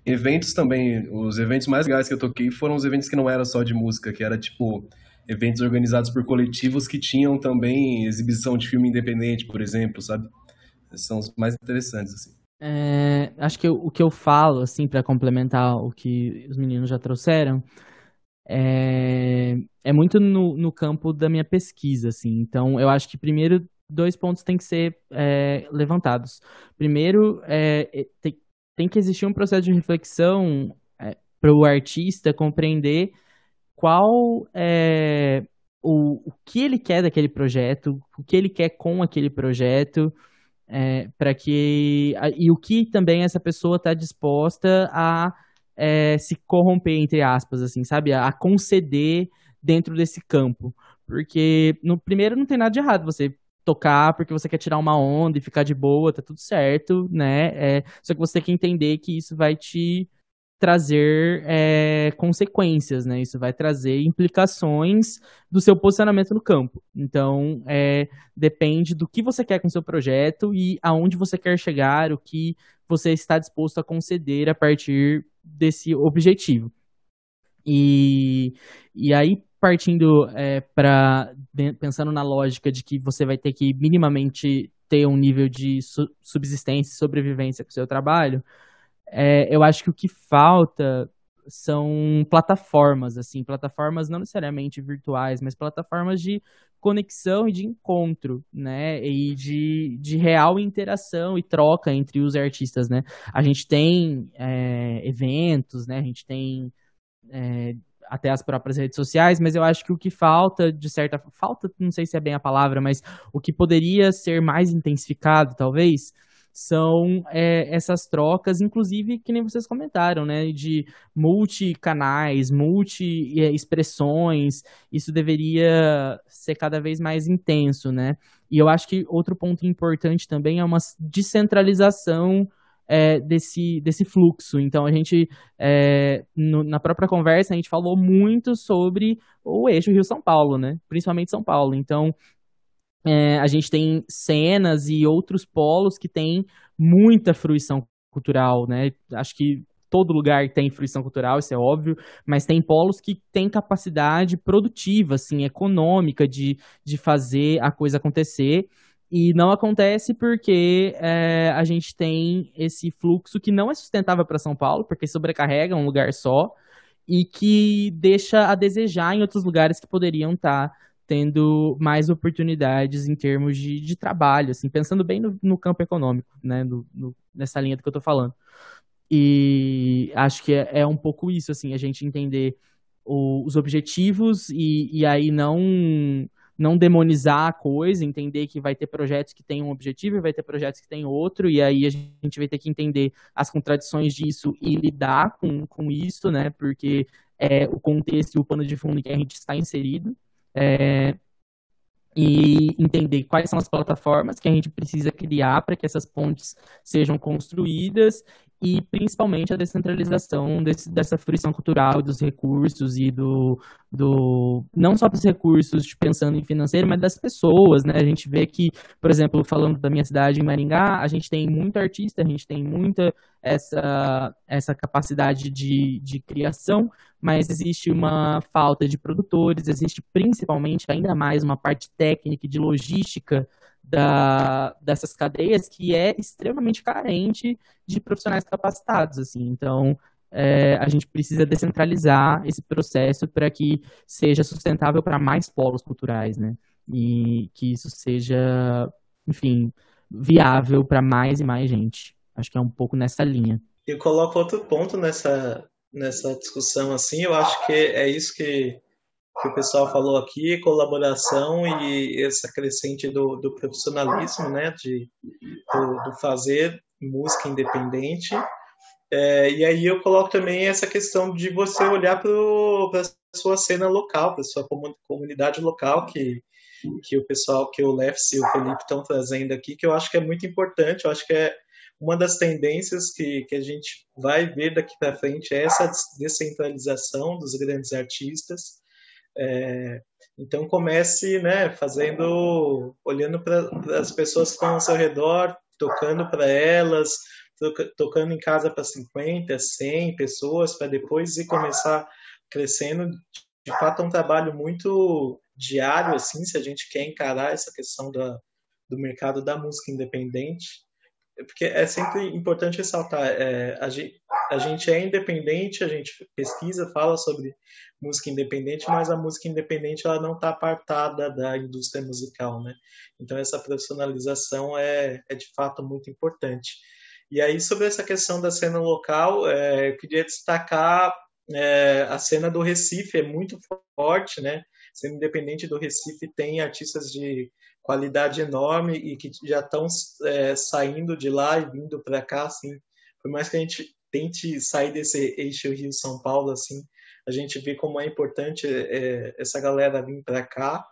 Speaker 6: Eventos também, os eventos mais legais que eu toquei foram os eventos que não era só de música, que era tipo eventos organizados por coletivos que tinham também exibição de filme independente, por exemplo, sabe? São os mais interessantes assim.
Speaker 7: É, acho que o que eu falo assim para complementar o que os meninos já trouxeram é, é muito no, no campo da minha pesquisa, assim. Então, eu acho que primeiro dois pontos têm que ser é, levantados. Primeiro, é, é tem, tem que existir um processo de reflexão é, para o artista compreender qual é o, o que ele quer daquele projeto, o que ele quer com aquele projeto, é, para que e o que também essa pessoa está disposta a é, se corromper entre aspas, assim, sabe, a, conceder dentro desse campo, porque no primeiro não tem nada de errado você tocar porque você quer tirar uma onda e ficar de boa, tá tudo certo, né? É, só que você tem que entender que isso vai te trazer é, consequências, né? Isso vai trazer implicações do seu posicionamento no campo. Então, é, depende do que você quer com o seu projeto e aonde você quer chegar, o que você está disposto a conceder a partir desse objetivo. E, e aí, partindo é, para pensando na lógica de que você vai ter que minimamente ter um nível de subsistência e sobrevivência com o seu trabalho, é, eu acho que o que falta são plataformas, assim, plataformas não necessariamente virtuais, mas plataformas de conexão e de encontro, né? E de, de real interação e troca entre os artistas, né? A gente tem é, eventos, né? A gente tem é, até as próprias redes sociais, mas eu acho que o que falta, de certa falta, não sei se é bem a palavra, mas o que poderia ser mais intensificado, talvez, são é, essas trocas, inclusive que nem vocês comentaram, né, de multicanais, multi-expressões, isso deveria ser cada vez mais intenso, né? E eu acho que outro ponto importante também é uma descentralização é, desse, desse fluxo. Então, a gente, é, no, na própria conversa, a gente falou muito sobre o eixo Rio-São Paulo, né? Principalmente São Paulo. Então, é, a gente tem cenas e outros polos que têm muita fruição cultural, né? Acho que todo lugar tem fruição cultural, isso é óbvio, mas tem polos que têm capacidade produtiva, assim, econômica de, de fazer a coisa acontecer. E não acontece porque é, a gente tem esse fluxo que não é sustentável para São Paulo, porque sobrecarrega um lugar só e que deixa a desejar em outros lugares que poderiam estar tá tendo mais oportunidades em termos de, de trabalho, assim, pensando bem no, no campo econômico, né, no, no, nessa linha do que eu estou falando. E acho que é, é, um pouco isso, assim, a gente entender o, os objetivos e, e aí não não demonizar a coisa, entender que vai ter projetos que têm um objetivo e vai ter projetos que têm outro, e aí a gente vai ter que entender as contradições disso e lidar com, com isso, né? Porque é o contexto e o pano de fundo em que a gente está inserido é, e entender quais são as plataformas que a gente precisa criar para que essas pontes sejam construídas e principalmente a descentralização desse, dessa fruição cultural dos recursos e do, do não só dos recursos pensando em financeiro, mas das pessoas, né? A gente vê que, por exemplo, falando da minha cidade em Maringá, a gente tem muito artista, a gente tem muita essa, essa capacidade de, de criação, mas existe uma falta de produtores, existe principalmente ainda mais uma parte técnica de logística da, dessas cadeias que é extremamente carente de profissionais capacitados, assim. Então, é, a gente precisa descentralizar esse processo para que seja sustentável para mais polos culturais, né? E que isso seja, enfim, viável para mais e mais gente. Acho que é um pouco nessa linha.
Speaker 8: Eu coloco outro ponto nessa, nessa discussão, assim, eu acho que é isso que que o pessoal falou aqui, colaboração e essa crescente do, do profissionalismo, né, de, do, do fazer música independente. É, e aí eu coloco também essa questão de você olhar para a sua cena local, para a sua comunidade local, que, que o pessoal, que o Lefs e o Felipe estão trazendo aqui, que eu acho que é muito importante, eu acho que é uma das tendências que, que a gente vai ver daqui para frente é essa descentralização dos grandes artistas, é, então comece, né, fazendo, olhando para as pessoas que estão ao seu redor, tocando para elas, tocando em casa para 50, 100 pessoas, para depois ir começar crescendo. De fato, é um trabalho muito diário, assim, se a gente quer encarar essa questão da, do mercado da música independente porque é sempre importante ressaltar, é, a, gente, a gente é independente, a gente pesquisa, fala sobre música independente, mas a música independente ela não está apartada da indústria musical, né? Então essa profissionalização é, é de fato muito importante. E aí sobre essa questão da cena local, é, eu queria destacar é, a cena do Recife, é muito forte, né? Sendo independente do Recife tem artistas de qualidade enorme e que já estão é, saindo de lá e vindo para cá, assim, por mais que a gente tente sair desse eixo Rio-São Paulo, assim, a gente vê como é importante é, essa galera vir para cá,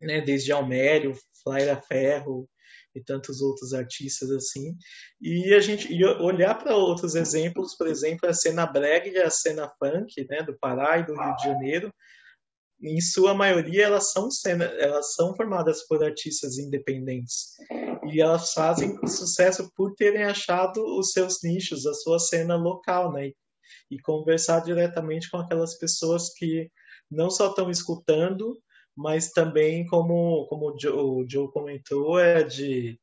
Speaker 8: né, desde Almério, Flaira Ferro e tantos outros artistas assim, e a gente e olhar para outros exemplos, por exemplo, a cena brega e a cena funk, né, do Pará e do Rio de Janeiro, em sua maioria elas são elas são formadas por artistas independentes e elas fazem sucesso por terem achado os seus nichos, a sua cena local, né? E conversar diretamente com aquelas pessoas que não só estão escutando, mas também como como o Joe, o Joe comentou é de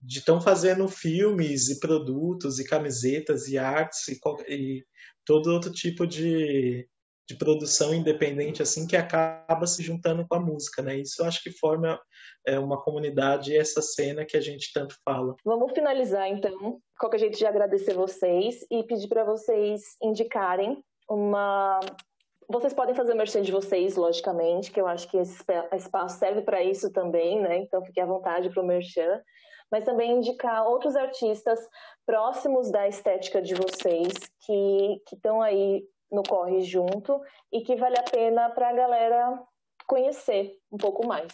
Speaker 8: de estão fazendo filmes e produtos e camisetas e artes e, e todo outro tipo de, de produção independente assim que acaba se juntando com a música, né? Isso eu acho que forma é, uma comunidade essa cena que a gente tanto fala.
Speaker 1: Vamos finalizar então. Qualquer jeito de agradecer vocês e pedir para vocês indicarem uma vocês podem fazer o merchan de vocês, logicamente, que eu acho que esse espaço serve para isso também, né? Então fique à vontade para o merchan mas também indicar outros artistas próximos da estética de vocês que estão aí no Corre Junto e que vale a pena para a galera conhecer um pouco mais.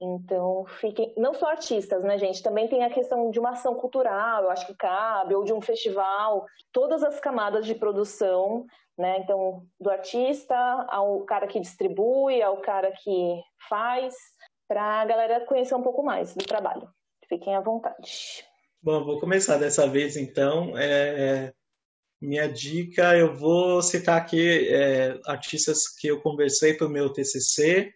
Speaker 1: Então, fiquem. Não só artistas, né, gente? Também tem a questão de uma ação cultural, eu acho que cabe, ou de um festival, todas as camadas de produção, né? Então, do artista ao cara que distribui, ao cara que faz, para a galera conhecer um pouco mais do trabalho. Fiquem à vontade.
Speaker 8: Bom, vou começar dessa vez então. É, minha dica, eu vou citar aqui é, artistas que eu conversei para o meu TCC,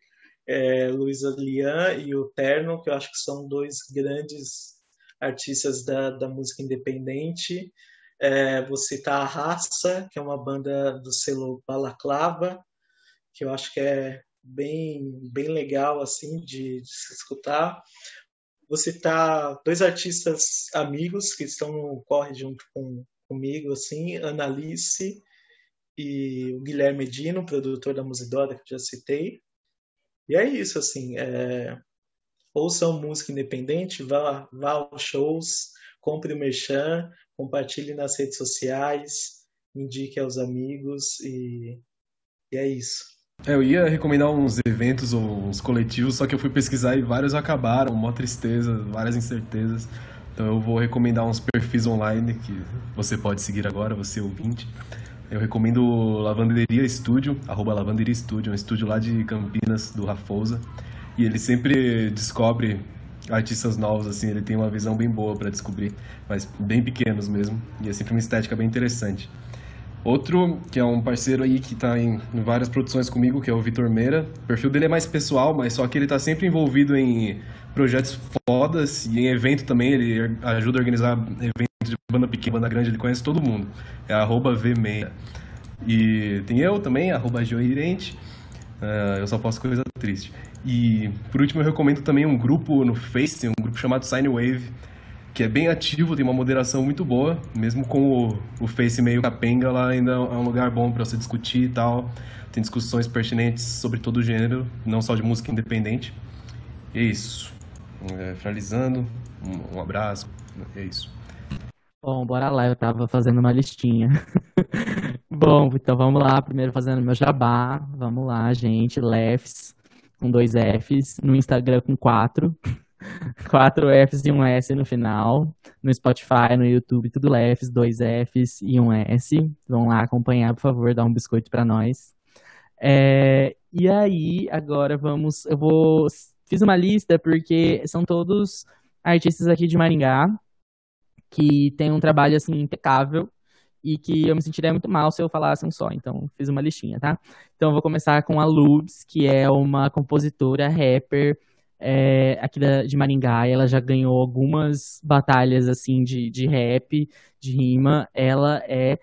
Speaker 8: é, Luísa Lian e o Terno, que eu acho que são dois grandes artistas da, da música independente. É, vou citar a Raça, que é uma banda do selo Balaclava, que eu acho que é bem, bem legal assim de, de se escutar. Vou citar dois artistas amigos que estão no corre junto com, comigo, assim, Annalise e o Guilherme Dino, produtor da Musidora, que já citei. E é isso, assim, é... ouçam música independente, vá, vá aos shows, compre o merchan, compartilhe nas redes sociais, indique aos amigos e, e é isso.
Speaker 6: É, eu ia recomendar uns eventos ou uns coletivos, só que eu fui pesquisar e vários acabaram, uma tristeza, várias incertezas. Então eu vou recomendar uns perfis online que você pode seguir agora, você ouvinte. Eu recomendo Lavanderia Estúdio, arroba Lavanderia Estúdio, um estúdio lá de Campinas, do Rafosa. E ele sempre descobre artistas novos, assim, ele tem uma visão bem boa para descobrir, mas bem pequenos mesmo. E é sempre uma estética bem interessante. Outro, que é um parceiro aí que está em, várias produções comigo, que é o Vitor Meira. O perfil dele é mais pessoal, mas só que ele está sempre envolvido em projetos fodas e em evento também. Ele ajuda a organizar eventos de banda pequena, banda grande, ele conhece todo mundo. É arroba VMeia. E tem eu também, arroba Joirente. Uh, eu só posto coisa triste. E por último, eu recomendo também um grupo no Face, um grupo chamado Sine Wave que é bem ativo, tem uma moderação muito boa, mesmo com o, o Face meio capenga, lá ainda é um lugar bom para você discutir e tal. Tem discussões pertinentes sobre todo o gênero, não só de música independente. É isso. É, finalizando, um, um abraço, é isso.
Speaker 7: Bom, bora lá, eu tava fazendo uma listinha. Bom, então vamos lá, primeiro fazendo meu jabá. Vamos lá, gente. Lefs, com dois Fs, no Instagram com quatro. quatro Fs e um S no final. No Spotify, no YouTube, tudo Fs, dois Fs e um S. Vão lá acompanhar, por favor, dar um biscoito para nós. É, e aí, agora vamos. Eu vou. Fiz uma lista porque são todos artistas aqui de Maringá que tem um trabalho assim impecável e que eu me sentiria muito mal se eu falasse um só. Então, fiz uma listinha, tá? Então, vou começar com a Lubs, que é uma compositora, rapper, é, aqui da, de Maringá, ela já ganhou algumas batalhas assim de, de rap, de rima. Ela é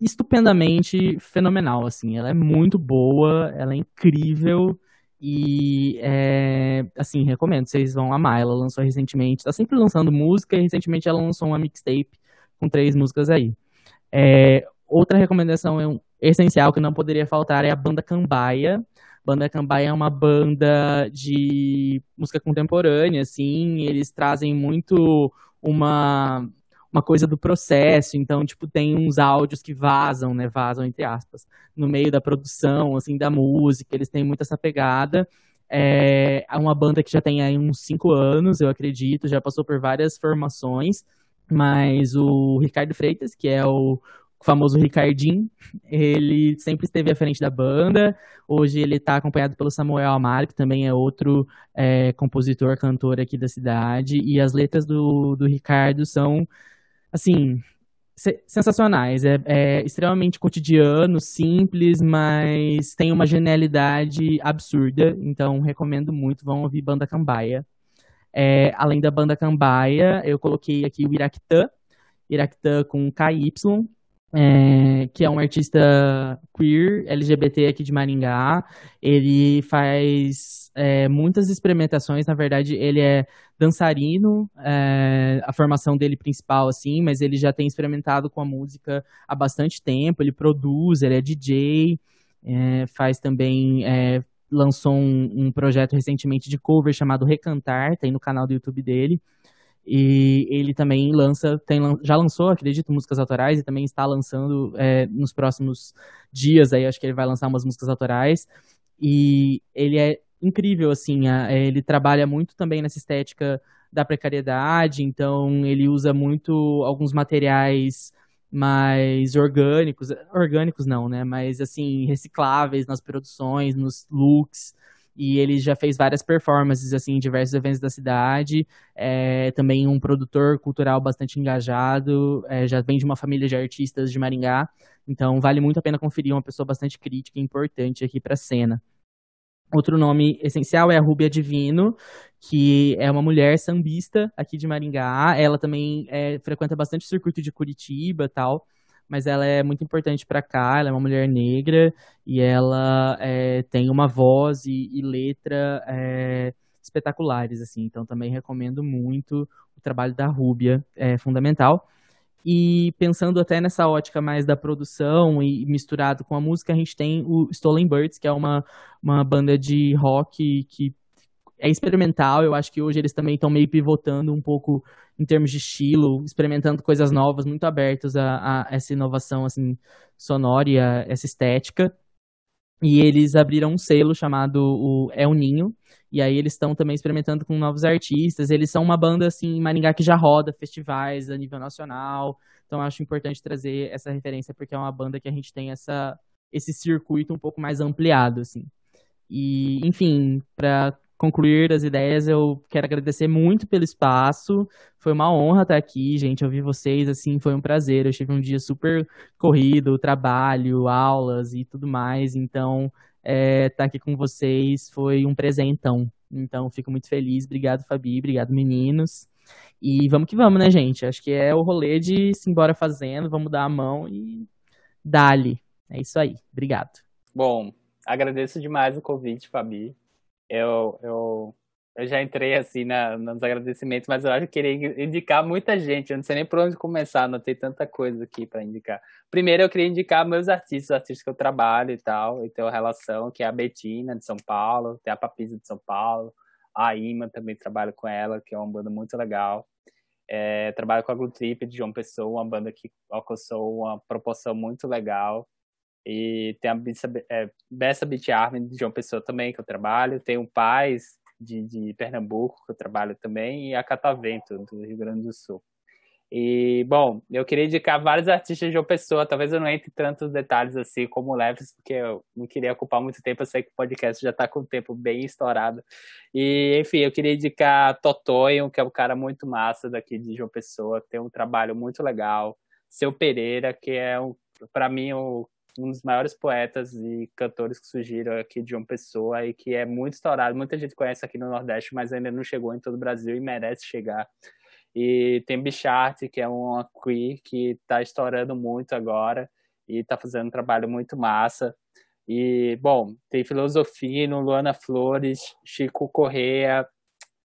Speaker 7: estupendamente fenomenal, assim. Ela é muito boa, ela é incrível e é, assim recomendo, vocês vão amar. Ela lançou recentemente, tá sempre lançando música e recentemente ela lançou uma mixtape com três músicas aí. É, outra recomendação é um, essencial que não poderia faltar é a banda Cambaia. Banda Cambaia é uma banda de música contemporânea, assim, eles trazem muito uma uma coisa do processo, então, tipo, tem uns áudios que vazam, né, vazam entre aspas, no meio da produção, assim, da música, eles têm muito essa pegada, é, uma banda que já tem aí uns cinco anos, eu acredito, já passou por várias formações, mas o Ricardo Freitas, que é o, o famoso Ricardinho. Ele sempre esteve à frente da banda. Hoje ele está acompanhado pelo Samuel Amaro, que também é outro é, compositor, cantor aqui da cidade. E as letras do, do Ricardo são, assim, sensacionais. É, é, extremamente cotidiano, simples, mas tem uma genialidade absurda. Então, recomendo muito. Vão ouvir Banda Cambaia. É, além da banda Cambaia, eu coloquei aqui o Iraquitã, Iraquitã com KY, é, que é um artista queer, LGBT aqui de Maringá. Ele faz é, muitas experimentações, na verdade, ele é dançarino, é, a formação dele principal, assim, mas ele já tem experimentado com a música há bastante tempo, ele produz, ele é DJ, é, faz também, é, lançou um, um projeto recentemente de cover chamado Recantar, tem no canal do YouTube dele. E ele também lança, tem, já lançou, acredito, músicas autorais e também está lançando é, nos próximos dias aí, acho que ele vai lançar umas músicas autorais. E ele é incrível, assim, a, ele trabalha muito também nessa estética da precariedade, então ele usa muito alguns materiais mais orgânicos, orgânicos não, né, mas assim, recicláveis nas produções, nos looks, e ele já fez várias performances assim em diversos eventos da cidade. É, também um produtor cultural bastante engajado, é, já vem de uma família de artistas de Maringá, então vale muito a pena conferir uma pessoa bastante crítica e importante aqui para a cena. Outro nome essencial é a Rúbia Divino, que é uma mulher sambista aqui de Maringá. Ela também é, frequenta bastante o circuito de Curitiba tal mas ela é muito importante para cá. Ela é uma mulher negra e ela é, tem uma voz e, e letra é, espetaculares, assim. Então também recomendo muito o trabalho da Rúbia, é fundamental. E pensando até nessa ótica mais da produção e misturado com a música, a gente tem o Stolen Birds, que é uma, uma banda de rock que é experimental. Eu acho que hoje eles também estão meio pivotando um pouco em termos de estilo, experimentando coisas novas, muito abertos a, a essa inovação assim, sonora e a essa estética. E eles abriram um selo chamado o El Ninho, e aí eles estão também experimentando com novos artistas. Eles são uma banda assim em Maringá que já roda festivais a nível nacional. Então acho importante trazer essa referência porque é uma banda que a gente tem essa esse circuito um pouco mais ampliado assim. E, enfim, para concluir as ideias, eu quero agradecer muito pelo espaço. Foi uma honra estar aqui, gente. Ouvir vocês, assim, foi um prazer. Eu tive um dia super corrido, trabalho, aulas e tudo mais. Então, é, estar aqui com vocês foi um presentão. Então, fico muito feliz. Obrigado, Fabi. Obrigado, meninos. E vamos que vamos, né, gente? Acho que é o rolê de se embora fazendo. Vamos dar a mão e dali. É isso aí. Obrigado.
Speaker 5: Bom, agradeço demais o convite, Fabi eu, eu, eu já entrei assim na, nos agradecimentos, mas eu acho que queria indicar muita gente. Eu não sei nem por onde começar, não tem tanta coisa aqui para indicar. Primeiro, eu queria indicar meus artistas, os artistas que eu trabalho e tal, e tenho relação, que é a Betina de São Paulo, tem a Papisa de São Paulo, a Ima também trabalho com ela, que é uma banda muito legal. É, trabalho com a Glue Trip de João Pessoa, uma banda que alcançou uma proporção muito legal. E tem a Bessa, é, Bessa de João Pessoa também, que eu trabalho. Tem o Paz de, de Pernambuco, que eu trabalho também. E a Catavento, do Rio Grande do Sul. E, bom, eu queria indicar vários artistas de João Pessoa. Talvez eu não entre tantos detalhes assim como o Leves, porque eu não queria ocupar muito tempo. Eu sei que o podcast já está com o tempo bem estourado. E, enfim, eu queria indicar Totonho, que é um cara muito massa daqui de João Pessoa. Tem um trabalho muito legal. Seu Pereira, que é, para mim, o um dos maiores poetas e cantores que surgiram aqui de uma pessoa e que é muito estourado. Muita gente conhece aqui no Nordeste, mas ainda não chegou em todo o Brasil e merece chegar. E tem Bichart, que é uma queer que está estourando muito agora e está fazendo um trabalho muito massa. E, bom, tem Filosofino, Luana Flores, Chico Correa,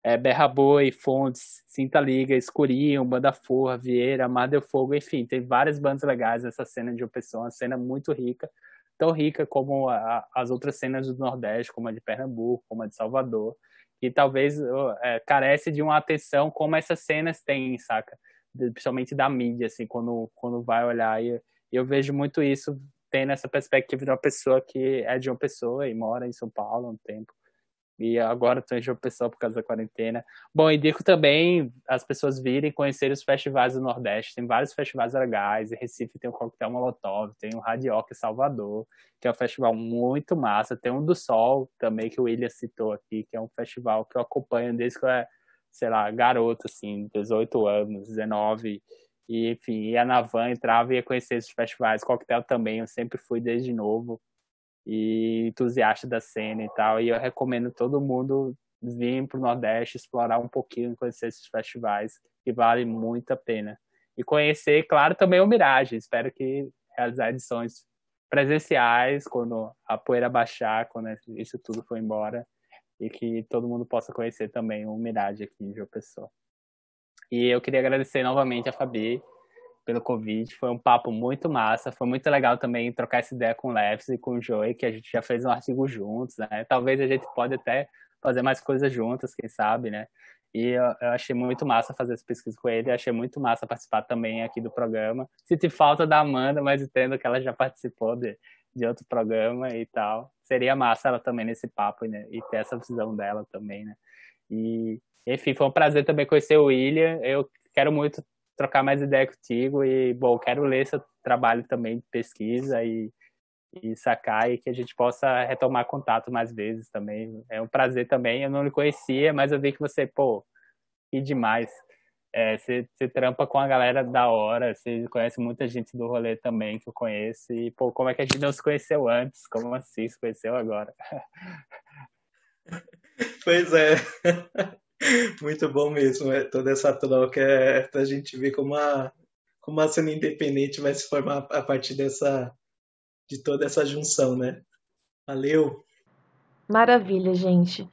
Speaker 5: é, Berra Boi, Fontes, Cinta Liga, Escurinho, Banda Forra, Vieira, Mar del Fogo, enfim, tem várias bandas legais essa cena de pessoa, uma cena muito rica, tão rica como a, as outras cenas do Nordeste, como a de Pernambuco, como a de Salvador, e talvez é, carece de uma atenção como essas cenas têm, saca? Principalmente da mídia, assim, quando, quando vai olhar, e eu vejo muito isso tendo essa perspectiva de uma pessoa que é de uma pessoa e mora em São Paulo há um tempo e agora estou em João Pessoa por causa da quarentena. Bom, indico também as pessoas virem conhecer os festivais do Nordeste. Tem vários festivais legais. Em Recife tem o Coquetel Molotov, tem o Radioca Salvador, que é um festival muito massa. Tem o do Sol também, que o William citou aqui, que é um festival que eu acompanho desde que eu era, sei lá, garoto, assim, 18 anos, 19 e, enfim, ia na van, entrava e ia conhecer esses festivais. Coquetel também, eu sempre fui desde novo e entusiasta da cena e tal. E eu recomendo todo mundo vir para o Nordeste, explorar um pouquinho, conhecer esses festivais, que vale muito a pena. E conhecer, claro, também o Mirage. Espero que realizar edições presenciais quando a poeira baixar, quando isso tudo for embora, e que todo mundo possa conhecer também o Mirage aqui em João Pessoa. E eu queria agradecer novamente a Fabi pelo convite. Foi um papo muito massa. Foi muito legal também trocar essa ideia com o Leves e com o Joey, que a gente já fez um artigo juntos, né? Talvez a gente pode até fazer mais coisas juntas, quem sabe, né? E eu, achei muito massa fazer essa pesquisa com ele. achei muito massa participar também aqui do programa. Senti falta da Amanda, mas entendo que ela já participou de, de outro programa e tal. Seria massa ela também nesse papo, né? E ter essa visão dela também, né? E, enfim, foi um prazer também conhecer o William. Eu quero muito trocar mais ideia contigo e, bom, quero ler seu trabalho também de pesquisa e, e sacar e que a gente possa retomar contato mais vezes também. É um prazer também, eu não lhe conhecia, mas eu vi que você, pô, e demais. É, você, você trampa com a galera da hora, você conhece muita gente do rolê também que eu conheço e, pô, como é que a gente não se conheceu antes? Como assim se conheceu agora?
Speaker 8: Pois é. Muito bom mesmo, é, toda essa troca é pra gente ver como a, como a cena independente vai se formar a partir dessa, de toda essa junção, né? Valeu!
Speaker 4: Maravilha, gente.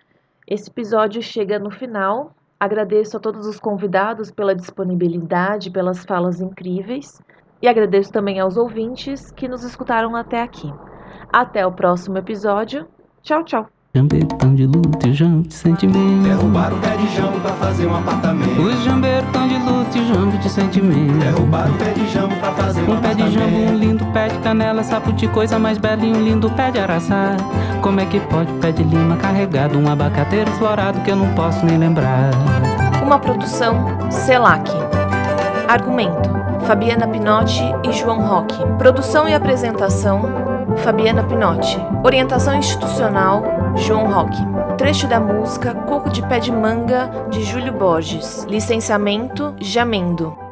Speaker 4: Esse episódio chega no final. Agradeço a todos os convidados pela disponibilidade, pelas falas incríveis. E agradeço também aos ouvintes que nos escutaram até aqui. Até o próximo episódio. Tchau, tchau.
Speaker 2: Jambertão de luto e jambo de sentimento.
Speaker 3: Derrubaram o pé de jambo pra fazer um apartamento.
Speaker 2: Os jambertão de luto e jambo de sentimento.
Speaker 3: Derrubaram o pé de jambo pra fazer um
Speaker 2: Um pé de jambo, um lindo pé de canela, sapo de coisa mais bela e um lindo pé de araçá. Como é que pode pé de lima carregado, um abacateiro florado que eu não posso nem lembrar.
Speaker 4: Uma produção CELAC. Argumento: Fabiana Pinotti e João Roque. Produção e apresentação: Fabiana Pinotti. Orientação institucional: João Roque. Trecho da música Coco de Pé de Manga de Júlio Borges. Licenciamento: Jamendo.